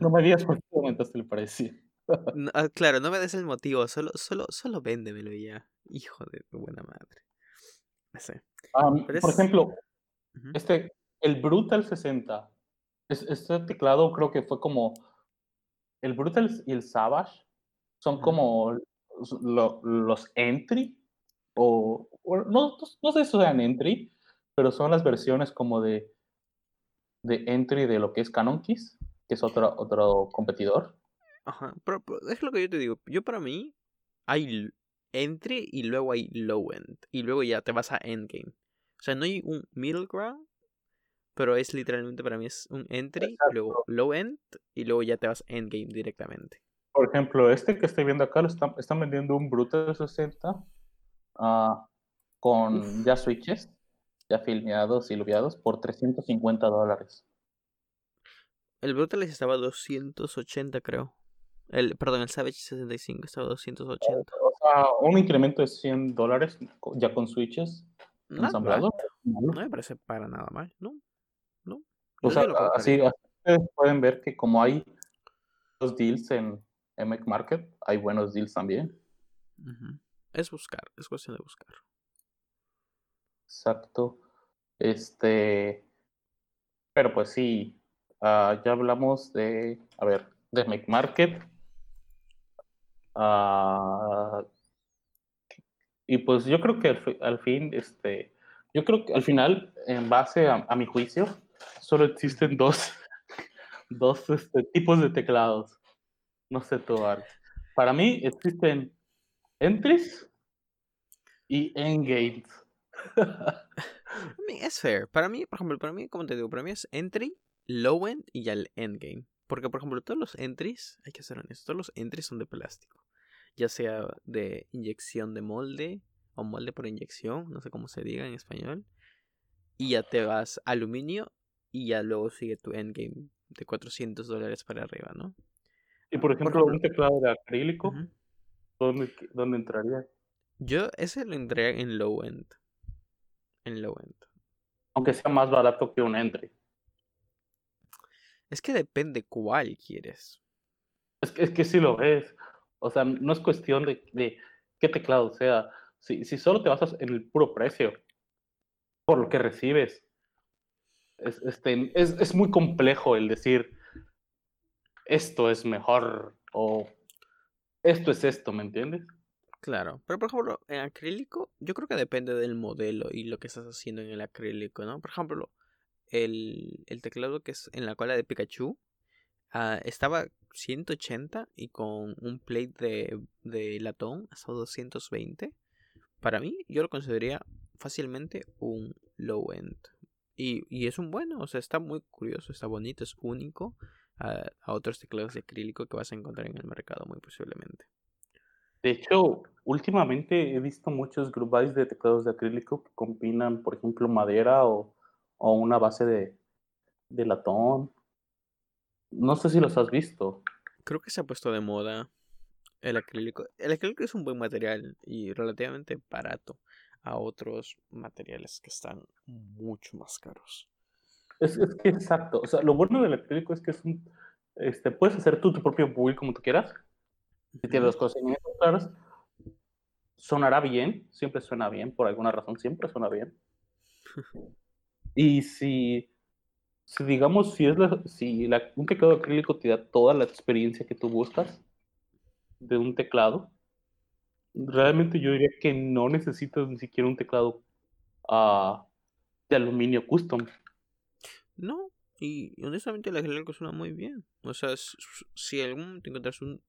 No me digas por qué aumentaste el precio. Ah, claro, no me des el motivo, solo, solo, solo véndemelo ya. Hijo de tu buena madre. Por ejemplo, este, el Brutal 60, este teclado creo que fue como. El Brutal y el Savage son como los entry, o, no, no sé si sean entry, pero son las versiones como de, de entry de lo que es Canon Keys, que es otro, otro competidor. Ajá, pero, es lo que yo te digo. Yo para mí hay entry y luego hay low end. Y luego ya te vas a endgame. O sea, no hay un middle ground, pero es literalmente para mí es un entry, luego low end y luego ya te vas endgame directamente. Por ejemplo, este que estoy viendo acá lo están, están vendiendo un Brutal 60 uh, con ya switches, ya filmeados y luviados por 350 dólares. El Brutal estaba a 280, creo. El, perdón, el Savage 65 estaba a 280. O sea, un incremento de 100 dólares ya con switches ensamblados. No me parece para nada mal, ¿no? O sea, así, ustedes pueden ver que como hay los deals en Mac Market, hay buenos deals también. Es buscar, es cuestión de buscar. Exacto. Este, pero pues sí, uh, ya hablamos de, a ver, de Mac Market. Uh, y pues yo creo que al, fin, este, yo creo que al final, en base a, mi juicio, solo existen dos, dos este, tipos de teclados. No sé tú, Para mí existen entries y endgames. es fair. Para mí, por ejemplo, para mí, como te digo, para mí es entry, low end y ya el endgame. Porque, por ejemplo, todos los entries, hay que ser honestos, todos los entries son de plástico. Ya sea de inyección de molde o molde por inyección, no sé cómo se diga en español. Y ya te vas aluminio y ya luego sigue tu endgame de 400 dólares para arriba, ¿no? Y por ejemplo, un teclado de acrílico, ¿dónde, ¿dónde, entraría? Yo ese lo entraría en low end. En low end. Aunque sea más barato que un entry. Es que depende cuál quieres. Es que, es que sí lo ves. O sea, no es cuestión de, de qué teclado sea. Si, si, solo te basas en el puro precio, por lo que recibes, es, este, es, es muy complejo el decir esto es mejor o esto es esto, ¿me entiendes? Claro, pero por ejemplo, en acrílico, yo creo que depende del modelo y lo que estás haciendo en el acrílico, ¿no? Por ejemplo, el, teclado que es en la cola de Pikachu ah, estaba 180 y con un plate de, de latón hasta 220. Para mí, yo lo consideraría fácilmente un low end. Y, y es un bueno, o sea, está muy curioso, está bonito, es único a, a otros teclados de acrílico que vas a encontrar en el mercado, muy posiblemente. De hecho, últimamente he visto muchos group de teclados de acrílico que combinan, por ejemplo, madera o, o una base de, de latón. No sé si los has visto. Creo que se ha puesto de moda el acrílico. El acrílico es un buen material y relativamente barato a otros materiales que están mucho más caros. Es, es que exacto. O sea, lo bueno del acrílico es que es un. Este, puedes hacer tú tu propio build como tú quieras. Si tienes las cosas claras. Sonará bien, siempre suena bien, por alguna razón, siempre suena bien. Y si, si digamos, si, es la, si la, un teclado acrílico te da toda la experiencia que tú buscas de un teclado, realmente yo diría que no necesitas ni siquiera un teclado uh, de aluminio custom. No, y honestamente el acrílico suena muy bien. O sea, si algún te encuentras un,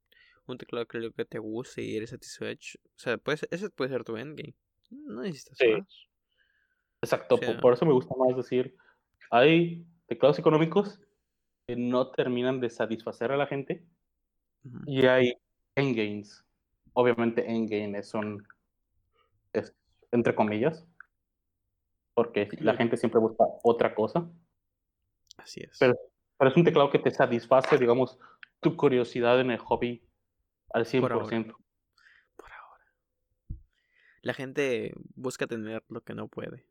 un teclado que, que te guste y eres satisfecho. O sea, pues, ese puede ser tu endgame. No necesitas más. Exacto, por eso me gusta más decir, hay teclados económicos que no terminan de satisfacer a la gente y hay endgames. Obviamente endgames son, es, entre comillas, porque la gente siempre busca otra cosa. Así es. Pero, pero, es un teclado que te satisface, digamos, tu curiosidad en el hobby al 100%. Por ahora. Por ahora. La gente busca tener lo que no puede.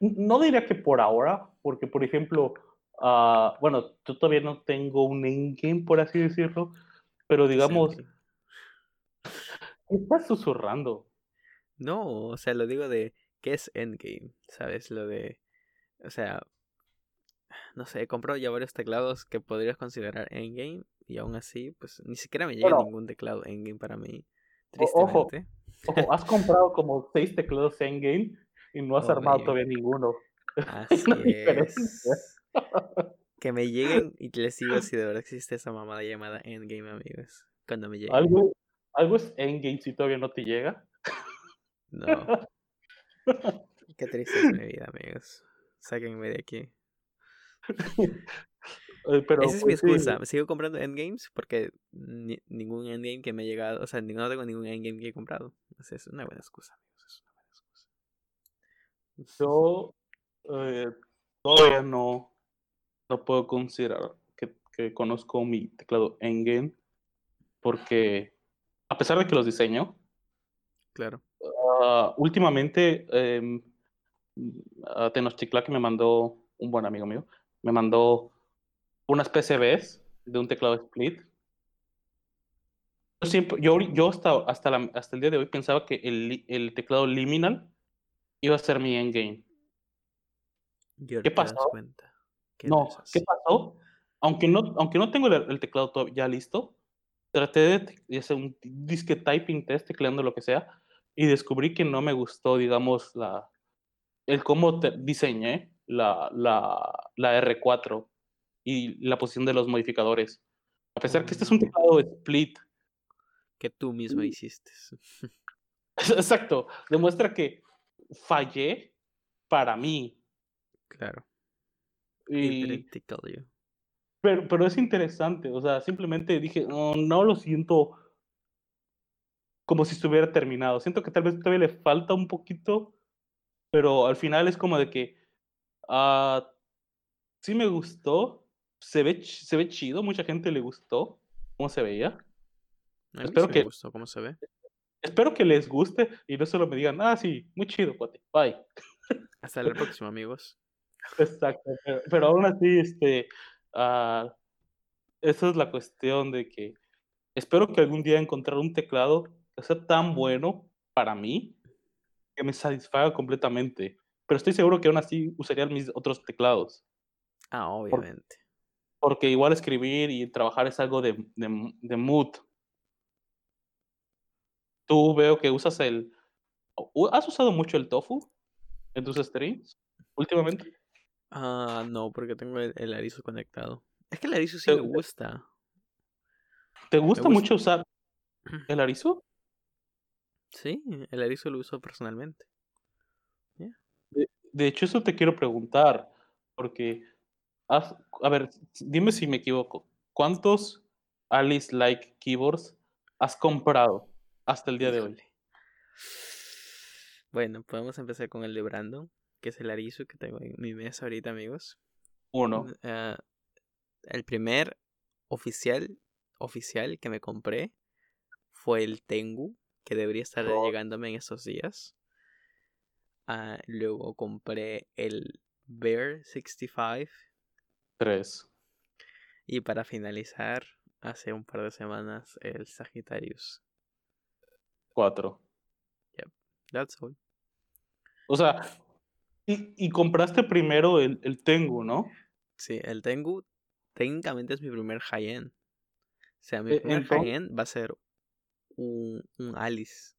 No diría que por ahora, porque por ejemplo, uh, bueno, yo todavía no tengo un endgame, por así decirlo, pero digamos, estás susurrando. No, o sea, lo digo de qué es endgame, ¿sabes? Lo de, o sea, no sé, he comprado ya varios teclados que podrías considerar endgame y aún así, pues ni siquiera me llega ningún teclado endgame para mí. Tristemente. Ojo, ojo, has comprado como seis teclados endgame y no has oh, armado todavía ninguno. Así es. que me lleguen y les digo si de verdad existe esa mamada llamada Endgame, amigos. Cuando me llegue. ¿Algo, ¿Algo es Endgame si todavía no te llega? No. Qué triste es mi vida, amigos. Sáquenme de aquí. Pero, Esa es mi pues excusa. Sigo comprando endgames porque ningún endgame que me ha llegado, o sea, no tengo ningún endgame que he comprado. es una buena excusa, amigos. Es una buena excusa. Yo eh, todavía no, no puedo considerar que, que conozco mi teclado Endgame porque a pesar de que los diseño, claro. Uh, últimamente eh, que me mandó un buen amigo mío, me mandó unas PCBs de un teclado split. Yo, siempre, yo, yo hasta, hasta, hasta el día de hoy pensaba que el, el teclado liminal iba a ser mi endgame. ¿Qué pasó? no, ¿qué pasó? Aunque no, aunque no tengo el, teclado ya listo, traté de, hacer un disque typing test, tecleando lo que sea, y descubrí que no me gustó, digamos, la, el cómo diseñé la, la, la R4 y la posición de los modificadores. A pesar que este es un mm. teclado split. Que tú mismo hiciste. Exacto. Demuestra que fallé para mí. Claro. Y, pero, pero es interesante, o sea, simplemente dije, no, no lo siento como si estuviera terminado. Siento que tal vez todavía le falta un poquito, pero al final es como de que uh, sí me gustó, se ve, se ve chido, mucha gente le gustó cómo se veía. Espero que gustó cómo se ve. Espero que les guste y no solo me digan, ah, sí, muy chido, cuate, bye. Hasta el próximo, amigos. Exacto, pero, aún así, este, uh, esa es la cuestión de que espero que algún día encontrar un teclado que sea tan bueno para mí que me satisfaga completamente. Pero estoy seguro que aún así usaría mis otros teclados. Ah, obviamente. porque igual escribir y trabajar es algo de, de, de mood. Tú veo que usas el... ¿Has usado mucho el tofu en tus streams últimamente? Ah, no, porque tengo el, el Arizo conectado. Es que el Arizo sí me gusta. ¿Te gusta, mucho usar el Arizo? Sí, el Arizo lo uso personalmente. De, hecho, eso te quiero preguntar, porque, a ver, dime si me equivoco. ¿Cuántos Alice Like Keyboards has comprado hasta el día de hoy? Bueno, podemos empezar con el de Brandon que es el arizo que tengo en mi mesa ahorita, amigos. Uno. Uh, el primer oficial, oficial que me compré fue el Tengu, que debería estar llegándome en estos días. Uh, luego compré el Bear 65. Tres. Y para finalizar, hace un par de semanas, el Sagittarius. Cuatro. Yep, that's all. O sea, y, compraste primero el, el, Tengu, ¿no? Sí, el Tengu técnicamente es mi primer high-end. O sea, mi e, primer high-end va a ser un, un Alice.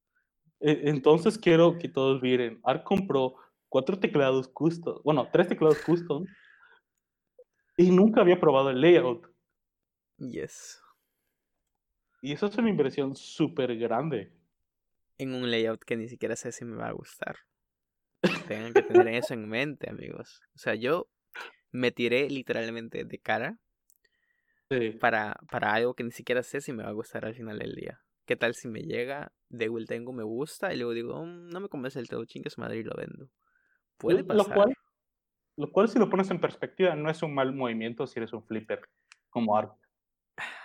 E, entonces quiero que todos miren. Art compró cuatro teclados custom, bueno, tres teclados custom, y nunca había probado el layout. Yes. Y eso es una inversión súper grande. En un layout que ni siquiera sé si me va a gustar. Tengan que tener eso en mente, amigos. O sea, yo me tiré literalmente de cara para, para algo que ni siquiera sé si me va a gustar al final del día. ¿Qué tal si me llega, de Will tengo me gusta y luego digo, mm, no me convence el todo, chingue su madre y lo vendo? Puede pasar. Lo cual, lo cual, si lo pones en perspectiva, no es un mal movimiento si eres un flipper como art.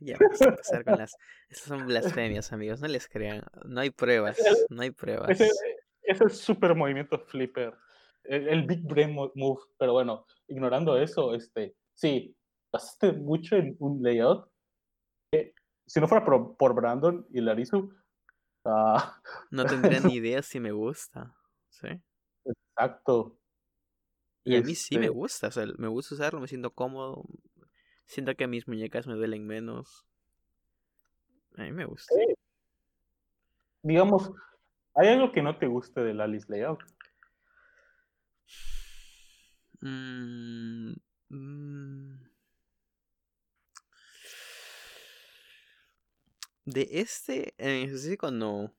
Ya vamos a empezar con las. Estas son blasfemias, amigos. No les crean. No hay pruebas. No hay pruebas. Ese, es el super movimiento flipper. El, big brain move. Pero bueno, ignorando eso, este. Sí, pasaste mucho en un layout. si no fuera por, Brandon y Larisu. Ah, no tendría ni idea si me gusta. ¿Sí? Exacto. Y a mí sí me este gusta. O sea, me gusta usarlo, me siento cómodo. Siento que mis muñecas me duelen menos. A mí me gusta. Digamos, ¿hay algo que no te guste del Alice Layout? Mm, mm. De este en específico no.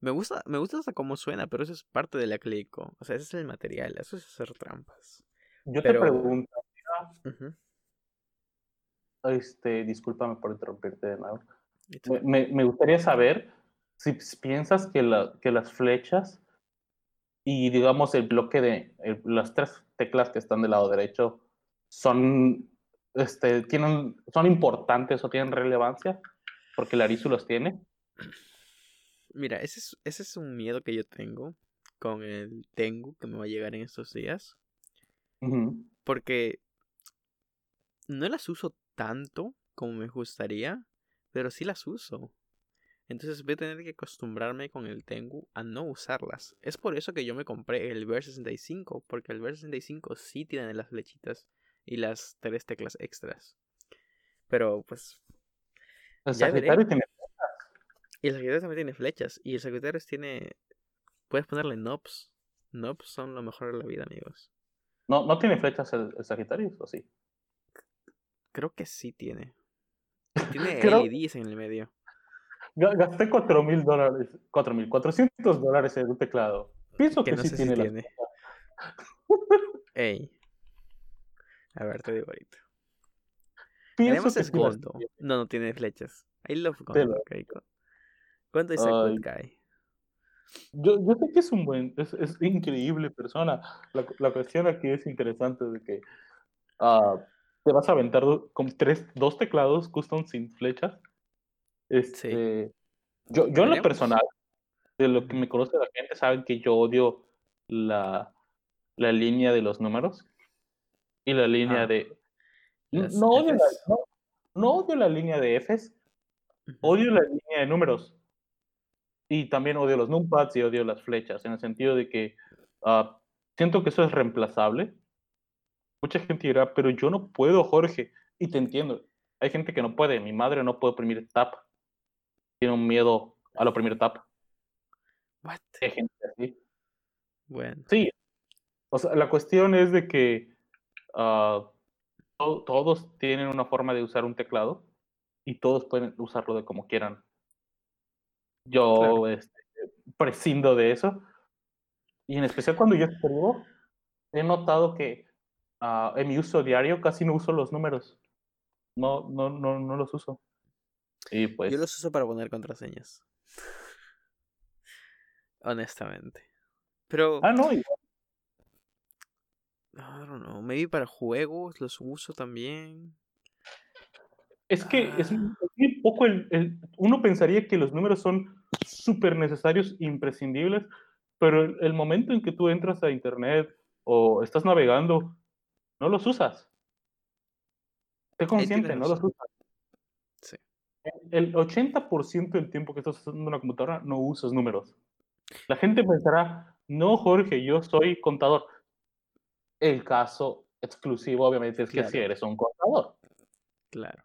Me gusta, me gusta hasta cómo suena, pero eso es parte del acrílico. O sea, ese es el material, eso es hacer trampas. Yo te pregunto, este, discúlpame por interrumpirte de nuevo. Me, me, gustaría saber si piensas que, la, que las flechas y digamos el bloque de las tres teclas que están del lado derecho son este tienen son importantes o tienen relevancia porque el Arisu los tiene. Mira ese es, ese es un miedo que yo tengo con el Tengu que me va a llegar en estos días. Porque no las uso tanto como me gustaría, pero sí las uso. Entonces voy a tener que acostumbrarme con el Tengu a no usarlas. Es por eso que yo me compré el Ver 65, porque el Ver 65 sí tiene las flechitas y las tres teclas extras. Pero pues... El Sagitario tiene flechas. Y el Sagitario también tiene flechas. Y el Sagitario tiene... Puedes ponerle knobs. Knobs son lo mejor de la vida, amigos. ¿No, no tiene flechas el, el Sagitario o sí? Creo que sí tiene. Tiene LEDs en el medio. Gasté 4 mil dólares, 4 mil, 400 dólares en un teclado. Pienso que, sí tiene. tiene. Ey. A ver, te digo ahorita. Pienso que es Gondo. No, no tiene flechas. I love Gondo. Okay. ¿Cuánto dice Guy? Yo, yo sé que es un buen, es, es increíble persona. La, la, cuestión aquí es interesante de que uh, te vas a aventar con tres, dos teclados custom sin flechas. Este, Yo, yo en lo personal, de lo que me conoce la gente, saben que yo odio la, la línea de los números y la línea de... No odio la, no, odio la, línea de Fs, odio la línea de números. Y también odio los numpads y odio las flechas, en el sentido de que uh, siento que eso es reemplazable mucha gente dirá, pero yo no puedo, Jorge. Y te entiendo. Hay gente que no puede. Mi madre no puede oprimir tap. Tiene un miedo al oprimir tap. What? Hay gente así. Bueno. Sí. O sea, la cuestión es de que ah, todos tienen una forma de usar un teclado y todos pueden usarlo de como quieran. Yo este, prescindo de eso. Y en especial cuando yo escribo, he notado que Ah, en mi uso diario casi no uso los números. No, no, no, no los uso. Y pues... Yo los uso para poner contraseñas. Honestamente. Pero. Ah, no. I don't know. Maybe para juegos los uso también. Es que es, un ah. poco el, Uno pensaría que los números son súper necesarios, imprescindibles, pero el, momento en que tú entras a internet o estás navegando no los usas. Sé consciente, no los usas. El 80% del tiempo que estás usando una computadora no usas números. La gente pensará, no, Jorge, yo soy contador. El caso exclusivo, obviamente, es que si eres un contador. Claro.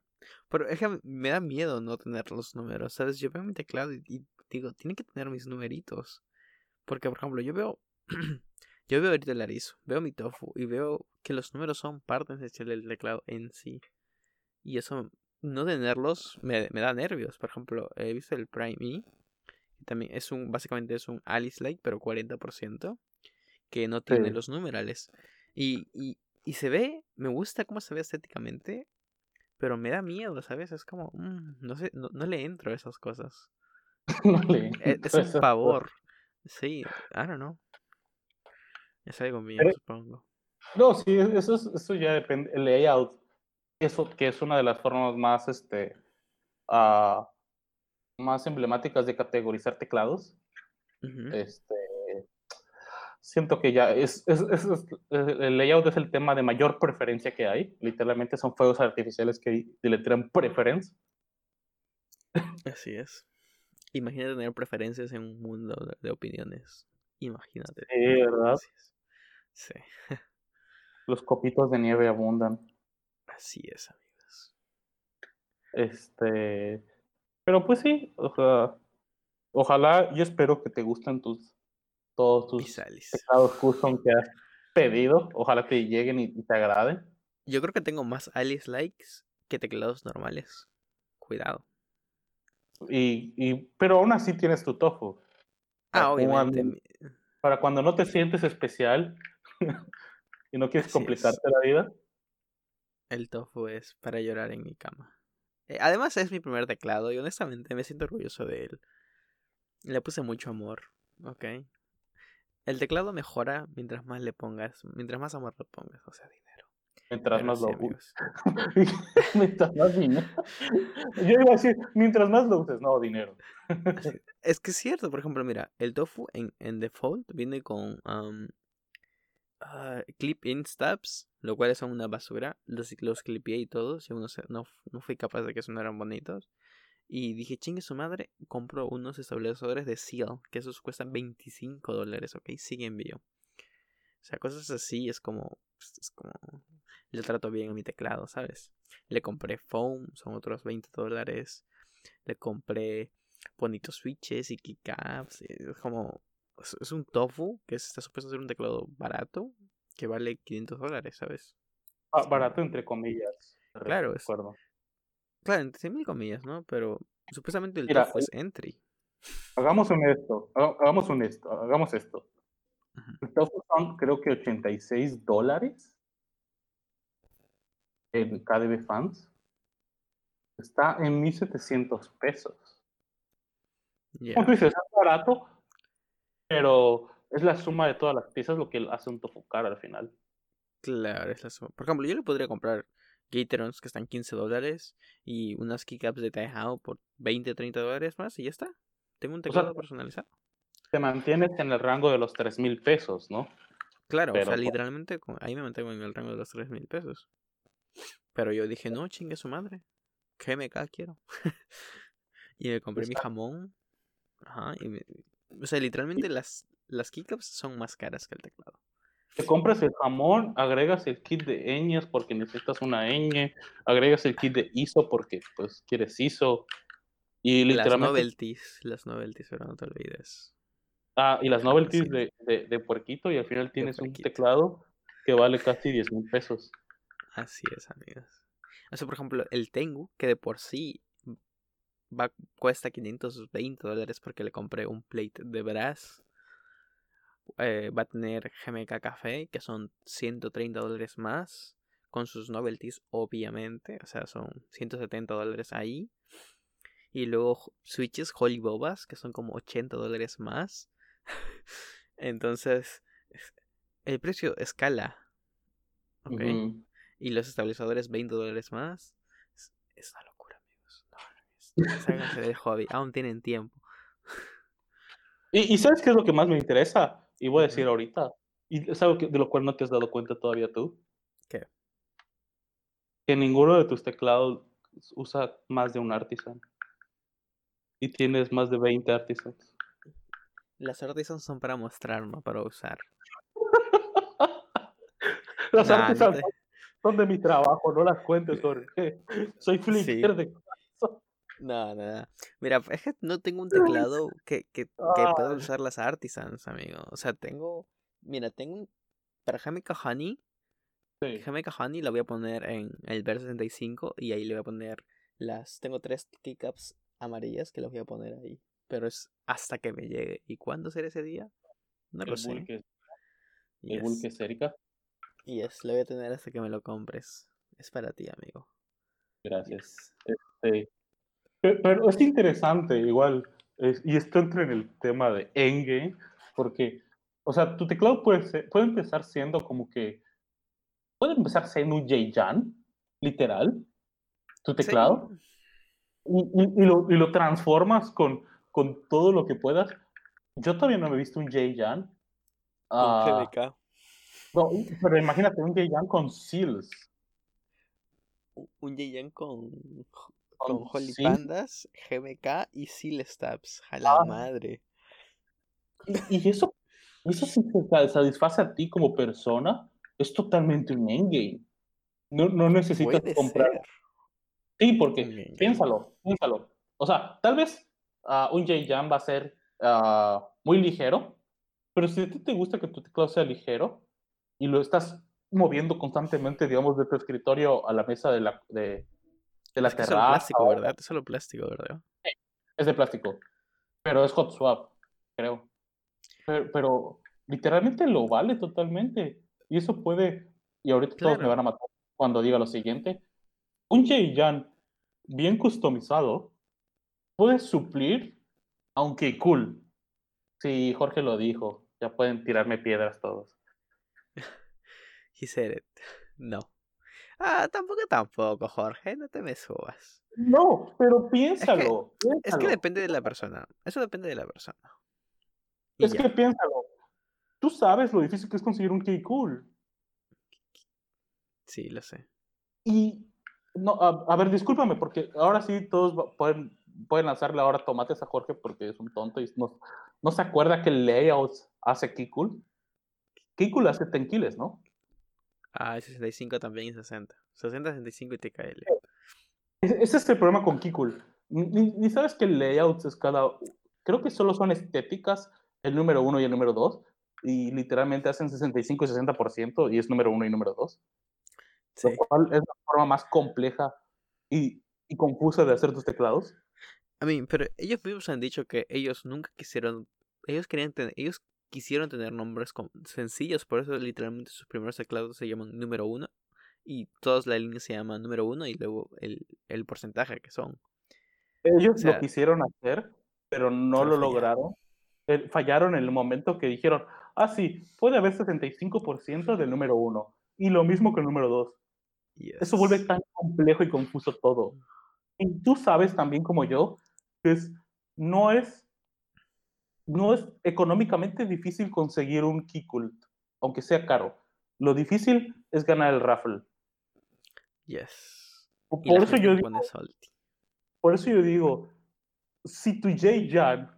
Pero es que me da miedo no tener los números, ¿sabes? Yo veo mi teclado y, y digo, tiene que tener mis numeritos. Porque, por ejemplo, yo veo Yo veo ahorita el arizo, veo mi tofu y veo que los números son parte esencial del teclado en sí. Y eso no tenerlos me, me, da nervios. Por ejemplo, he visto el Prime E. Que también es un, básicamente es un Alice Like, pero 40%. Que no tiene los numerales. Y, y, y, se ve, me gusta cómo se ve estéticamente. Pero me da miedo, ¿sabes? Es como, mm, no sé, no, le entro a esas cosas. no le e, es, es un pavor. Sí, I don't know. Es algo mío, supongo. No, sí, eso, eso ya depende. El layout, eso que es una de las formas más, este, uh, más emblemáticas de categorizar teclados. Este, siento que ya es, es, es, el layout es el tema de mayor preferencia que hay. Literalmente son fuegos artificiales que deletrean preference. Así es. Imagínate tener preferencias en un mundo de opiniones. Imagínate. Sí, ¿verdad? Sí. Los copitos de nieve abundan. Así es, amigos. Este. Pero pues sí, ojalá, yo espero que te gusten tus todos tus teclados custom que has pedido. Ojalá te lleguen y, te agraden. Yo creo que tengo más Alice likes que teclados normales. Cuidado. Y, y, pero aún así tienes tu tofu. Ah, obviamente. para cuando no te sientes especial, y no quieres complicarte la vida. El tofu es para llorar en mi cama. Eh, además es mi primer teclado y honestamente me siento orgulloso de él. Le puse mucho amor, ¿ok? El teclado mejora mientras más le pongas, mientras más amor le pongas, o sea, dinero. Mientras más lo uses. mientras más dinero. Yo iba a decir, mientras más lo uses, no, dinero. es que es cierto, por ejemplo, mira, el tofu en, en default viene con uh, clip-in stabs, lo cual son una basura. Los, los clipié y todos, y uno no, no fui capaz de que sonaran bonitos. Y dije, chingue su madre, compro unos establecedores de Seal, que esos cuestan 25 dólares, ok, sigue envío. O sea, cosas así es como, pues, es como, le trato bien a mi teclado, ¿sabes? Le compré foam, son otros 20 dólares. Le compré bonitos switches y keycaps, es como, es un tofu que está supuesto ser un teclado barato que vale 500 dólares, ¿sabes? Ah, barato entre comillas. Claro, es. Claro, entre mil comillas, ¿no? Pero supuestamente el tofu es entry. Hagamos un esto, hagamos un esto, hagamos esto. El tofu son creo que 86 dólares en KDB Fans. Está en 1700 pesos. Como tú dices, es barato, pero es la suma de todas las piezas lo que hace un tofu caro al final. Claro, es la suma. Por ejemplo, yo le podría comprar Gatorons que están 15 dólares y unas keycaps de Taihao por 20, 30 dólares más y ya está. Tengo un teclado personalizado. Te mantienes en el rango de los 3 mil pesos, ¿no? Claro, o sea, literalmente ahí me mantengo en el rango de los 3 mil pesos. Pero yo dije, no, chingue su madre. GMK quiero. y me compré mi jamón. Ajá, y me, o sea, literalmente las, las keycaps son más caras que el teclado. Te compras el jamón, agregas el kit de ñes porque necesitas una ñ, agregas el kit de ISO porque pues quieres ISO. Y literalmente... Las novelties, las novelties, pero no te olvides. Ah, y las novelties de, de, puerquito y al final tienes un teclado que vale casi 10 mil pesos. Así es, amigos. O sea, por ejemplo, el Tengu, que de por sí va, cuesta 520 dólares porque le compré un plate de brass. Eh, va a tener GMK Café, que son 130 dólares más, con sus novelties, obviamente, o sea, son 170 dólares ahí. Y luego switches Holy Bobas, que son como 80 dólares más. Entonces, el precio escala. ¿Ok? Y los estabilizadores 20 dólares más. Es, una Ságanse del hobby, aún tienen tiempo. ¿Y, sabes qué es lo que más me interesa? Y voy a decir ahorita. ¿Y es algo de lo cual no te has dado cuenta todavía tú? ¿Qué? Que ninguno de tus teclados usa más de un artisan. Y tienes más de 20 artisans. Las artisans son para mostrar, no para usar. Las artisans son de mi trabajo, no las cuentes, Jorge. Soy flicker de no, no, Mira, es que no tengo un teclado que, que, que pueda usar las artisans, amigo. O sea, tengo. Mira, tengo un. Para Jamaica Honey. Sí. Honey la voy a poner en el Ver 65 y ahí le voy a poner las tengo tres keycaps amarillas que las voy a poner ahí. Pero es hasta que me llegue. ¿Y cuándo será ese día? No lo sé. ¿El yes. Erika? Yes, lo voy a tener hasta que me lo compres. Es para ti, amigo. Gracias. Este, pero, es interesante, igual, y esto entra en el tema de Endgame, porque, o sea, tu teclado puede, puede empezar siendo como que, puede empezar siendo un J-Jan, literal, tu teclado, y, y, lo, y, lo, transformas con, con todo lo que puedas. Yo todavía no me he visto un J-Jan. Uh, no, pero imagínate un J-Jan con Seals. Un J-Jan con, con Holy Pandas, GMK y Seal Stabs. A la ah. madre. Y, eso, eso sí te satisface a ti como persona. Es totalmente un endgame. No, no necesitas comprar. Sí, porque piénsalo, piénsalo. O sea, tal vez uh, un J-Jam va a ser uh, muy ligero, pero si a ti te gusta que tu teclado sea ligero y lo estás moviendo constantemente, digamos, de tu escritorio a la mesa de la, de, de la es terraza. Es solo plástico, ¿verdad? Es solo plástico, ¿verdad? Sí, es de plástico. Pero es hot swap, creo. Pero, pero, literalmente lo vale totalmente. Y eso puede. Y ahorita todos me van a matar cuando diga lo siguiente. Un J-Jan bien customizado puede suplir aunque cool. Sí, Jorge lo dijo. Ya pueden tirarme piedras todos. He said it. No. Ah, tampoco, tampoco, Jorge, no te me subas. No, pero piénsalo. Es que, depende de la persona. Eso depende de la persona. es que piénsalo. Tú sabes lo difícil que es conseguir un key cool. Sí, lo sé. Y, no, a, ver, discúlpame, porque ahora sí todos pueden, pueden lanzarle ahora tomates a Jorge porque es un tonto y no, no se acuerda que el layout hace key cool. Key cool hace tenquiles, ¿no? Ah, 65 también y 60. 60, 65 y TKL. Ese es el problema con Kikul. Ni, sabes que el layout es cada. Creo que solo son estéticas el número 1 y el número 2. Y literalmente hacen 65 y 60% y es número 1 y número 2. Sí. Lo cual es la forma más compleja y, y confusa de hacer tus teclados. A mí, pero ellos mismos han dicho que ellos nunca quisieron. Ellos querían tener. Ellos quisieron tener nombres sencillos, por eso literalmente sus primeros teclados se llaman número uno y todas las líneas se llaman número uno y luego el, el porcentaje que son. Ellos lo quisieron hacer, pero no lo lograron. Eh, fallaron en el momento que dijeron, ah, sí, puede haber 75% del número uno y lo mismo que el número dos. Eso vuelve tan complejo y confuso todo. Y tú sabes también como yo que es, no es no es económicamente difícil conseguir un Keycult, aunque sea caro. Lo difícil es ganar el raffle. Yes. Por eso yo digo, por eso yo digo, si tu J-Jan,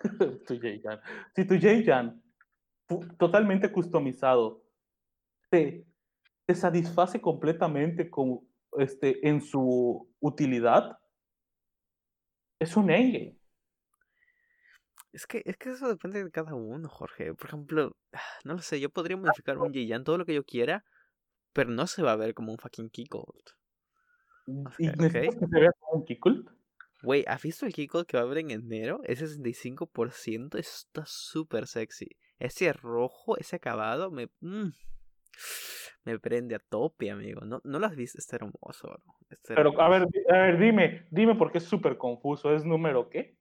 tu J-Jan, si tu J-Jan totalmente customizado te, te satisface completamente con, este, en su utilidad, es un endgame. Es que, es que eso depende de cada uno, Jorge. Por ejemplo, no lo sé, yo podría modificar un Jiyan todo lo que yo quiera, pero no se va a ver como un fucking Keycold. ¿Y necesitas que se vea como un Keycold? Güey, ¿has visto el Keycold que va a haber en enero? Ese 65% está súper sexy. Ese rojo, ese acabado, me... Mm, me prende a tope, amigo. No, no lo has visto, está hermoso, bro. Pero, a ver, a ver, dime, dime porque es súper confuso. ¿Es número qué?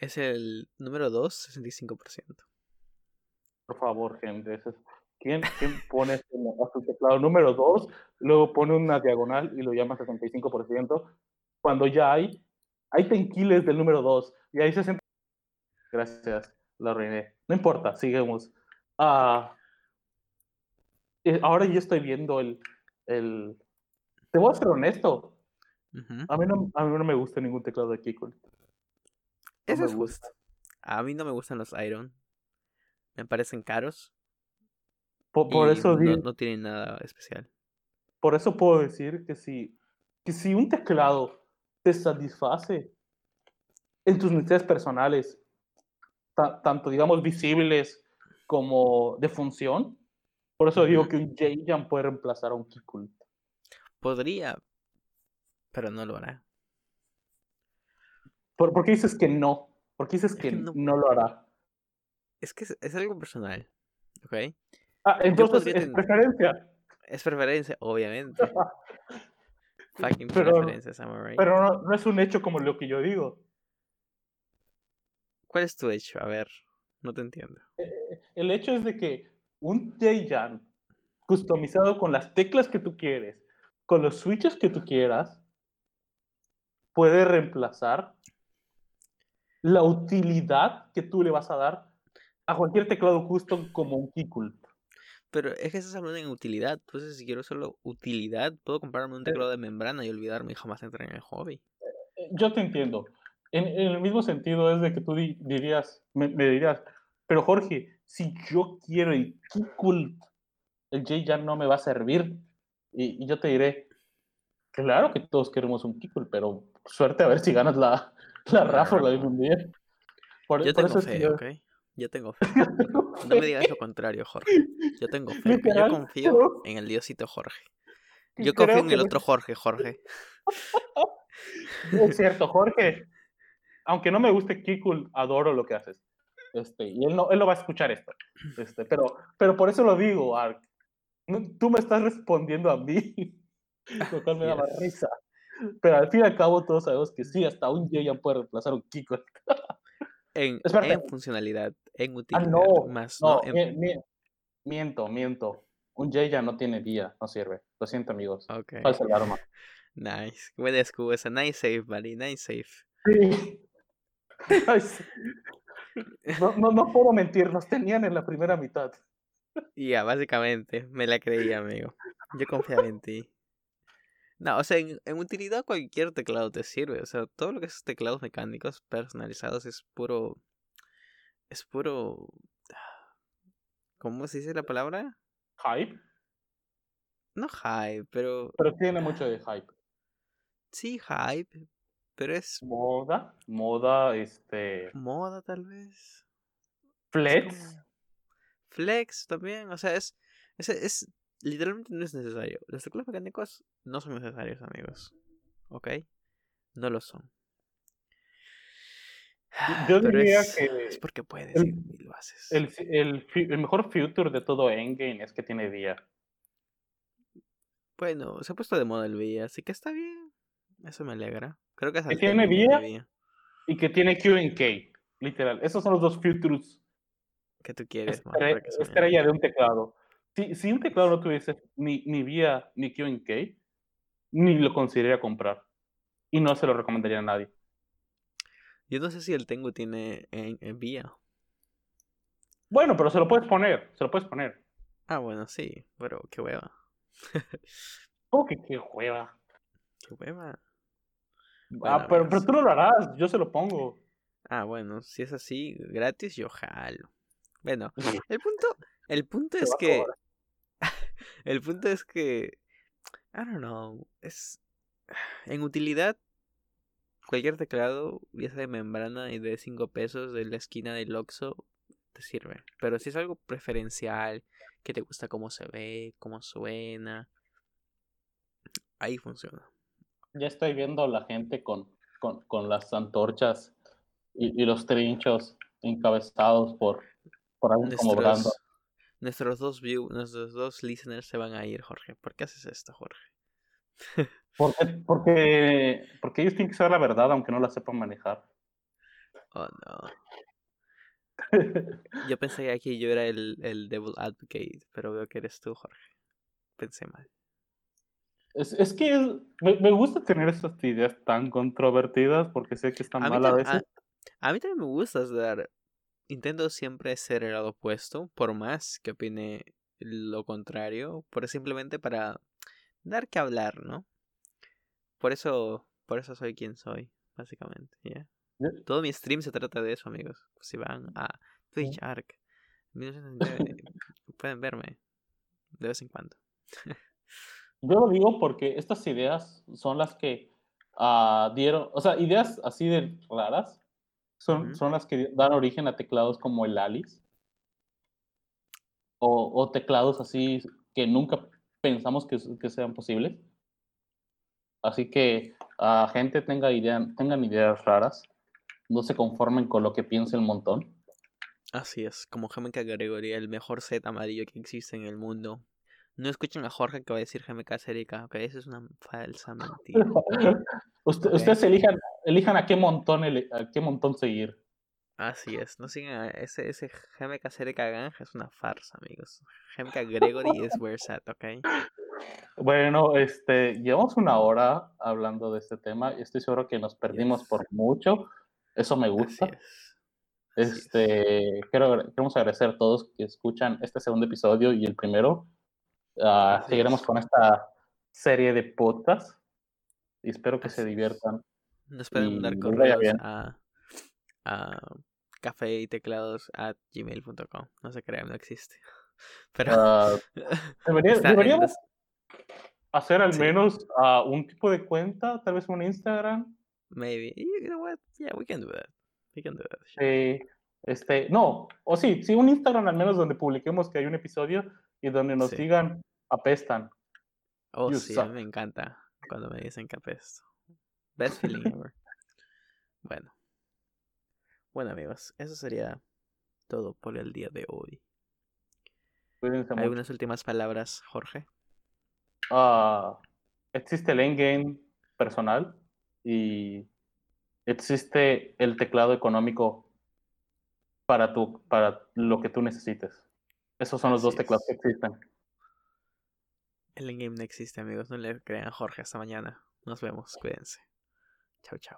Es el número 2, 65%. Por favor, gente. ¿Quién, ¿Quién, pone a su teclado número 2, luego pone una diagonal y lo llama 65%? Cuando ya hay, hay tenquiles del número 2 y hay 60. Gracias, la reiné. No importa, seguimos. Ah, eh, ahora yo estoy viendo el, el... Te voy a ser honesto. a, mí no, a mí no me gusta ningún teclado de Keycult. Eso es justo. A mí no me gustan los Iron. Me parecen caros. Por, eso no, tienen nada especial. Por eso puedo decir que si, que si un teclado te satisface en tus necesidades personales, tanto digamos visibles como de función, por eso digo que un J-Jam puede reemplazar a un Keycult. Podría, Pero no lo hará. ¿Por, qué dices que no? ¿Por qué dices que, no, lo hará? Es que es, algo personal, ¿ok? Ah, entonces es preferencia. Es preferencia, obviamente. Fucking pero, preferencia, Samurai. Pero no, no, es un hecho como lo que yo digo. ¿Cuál es tu hecho? A ver, no te entiendo. Eh, el hecho es de que un J-Jan customizado con las teclas que tú quieres, con los switches que tú quieras, puede reemplazar la utilidad que tú le vas a dar a cualquier teclado custom como un Keycult. Pero es que estás hablando en utilidad. Entonces, si quiero solo utilidad, puedo comprarme un teclado de membrana y olvidarme y jamás entrar en el hobby. Eh, yo te entiendo. En, el mismo sentido es de que tú dirías, me, dirías, pero Jorge, si yo quiero el Keycult, el J ya no me va a servir. Y, yo te diré, claro que todos queremos un Keycult, pero suerte a ver si ganas la, la ráfaga de un día. yo tengo fe, ¿ok? Yo tengo fe. No me digas lo contrario, Jorge. Yo tengo fe. Yo confío en el diosito Jorge. Yo confío en el otro Jorge, Jorge. Es cierto, Jorge. Aunque no me guste Kikul, adoro lo que haces. Este, y él no, él no va a escuchar esto. Este, pero, pero por eso lo digo, Ark. Tú me estás respondiendo a mí, lo cual me da más risa. Pero al fin y al cabo todos sabemos que sí, hasta un ya puede reemplazar un Kikul. en, en funcionalidad, en ah, utilidad. no, más, no, miento, miento. Un ya no tiene día, no sirve. Lo siento, amigos. Okay. Falsa alarma. Nice. Buena excusa. Nice save, buddy. Nice save. Sí. no, no, no puedo mentir, nos tenían en la primera mitad. Ya, básicamente, me la creí, amigo. Yo confiaba en ti. No, o sea, en, utilidad cualquier teclado te sirve. O sea, todo lo que es teclados mecánicos personalizados es puro. Es puro. ¿Cómo se dice la palabra? Hype. No hype, pero. Pero tiene mucho de hype. Sí, hype. Pero es. Moda. Moda, este. Moda, tal vez. Flex. Flex también. O sea, es. Es, es literalmente no es necesario. Los teclados mecánicos no son necesarios, amigos. ¿Ok? No lo son. Yo diría que. Es porque puedes el, y lo haces. El, el, el, mejor future de todo Endgame es que tiene VIA. Bueno, se ha puesto de moda el VIA, así que está bien. Eso me alegra. Creo que, es que tiene VIA y que tiene QK. Literal. Esos son los dos futures que tú quieres. estrella de un teclado. Si, si un teclado no tuviese ni, ni vía ni QK, ni lo consideraría comprar. Y no se lo recomendaría a nadie. Yo no sé si el Tengu tiene en, vía. Bueno, pero se lo puedes poner, se lo puedes poner. Ah, bueno, sí, pero qué hueva. ¿Cómo que qué hueva? Qué hueva. ah, pero, pero tú no lo harás, yo se lo pongo. Ah, bueno, si es así, gratis, yo jalo. Bueno, el punto, el punto es que el punto es que, I don't know, es en utilidad cualquier teclado, ya sea de membrana y de 5 pesos de la esquina del Oxxo, te sirve. Pero si es algo preferencial, que te gusta cómo se ve, cómo suena, ahí funciona. Ya estoy viendo a la gente con, con, las antorchas y, y, los trinchos encabezados por, por alguien como Brando. Nuestros dos view, nuestros dos listeners se van a ir, Jorge. ¿Por qué haces esto, Jorge? porque, porque, porque ellos tienen que saber la verdad, aunque no la sepan manejar. Oh, no. Yo pensé que aquí yo era el, el Devil Advocate, pero veo que eres tú, Jorge. Pensé mal. Es, es que me, me, gusta tener estas ideas tan controvertidas porque sé que están mal a veces. A, a, mí también me gusta dar intento siempre ser el lado opuesto, por más que opine lo contrario, por simplemente para dar que hablar, ¿no? Por eso, por eso soy quien soy, básicamente, ¿ya? Todo mi stream se trata de eso, amigos. Si van a Twitch Arc, pueden verme de vez en cuando. Yo lo digo porque estas ideas son las que uh, dieron, o sea, ideas así de raras son, son las que dan origen a teclados como el Alice. O, o teclados así que nunca pensamos que, que sean posibles. Así que a gente tenga idea, tengan ideas raras, no se conformen con lo que piense el montón. Así es, como GMK Gregory, el mejor set amarillo que existe en el mundo. No escuchen a Jorge que va a decir GMK Serica, ok, eso es una falsa mentira. ustedes elijan, elijan a qué montón a qué montón seguir. Así es, no sigan a ese, ese GMK Serica Ganja, es una farsa, amigos. GMK Gregory es where set, ok. Bueno, este, llevamos una hora hablando de este tema y estoy seguro que nos perdimos por mucho. Eso me gusta. Este, quiero, queremos agradecer a todos que escuchan este segundo episodio y el primero. Uh, seguiremos con esta serie de podcasts y espero que se diviertan. Nos pueden mandar correos a, a café y teclados a gmail.com. No se crean, no existe. Pero uh, deberíamos hacer al menos uh, un tipo de cuenta, tal vez un Instagram. Maybe. You know what? Yeah, we can do that. We can do that. Sí. Este, no, o sí, sí, un Instagram al menos donde publiquemos que hay un episodio y donde nos digan apestan. Oh, sí, me encanta cuando me dicen que apesto. Best feeling ever. bueno. Bueno, amigos, eso sería todo por el día de hoy. ¿Algunas últimas palabras, Jorge? Uh, existe el endgame personal y existe el teclado económico para, tu, para lo que tú necesites. Esos son los dos teclados que existen. El endgame no existe, amigos. No le crean a Jorge. Hasta mañana. Nos vemos. Cuídense. 臭臭。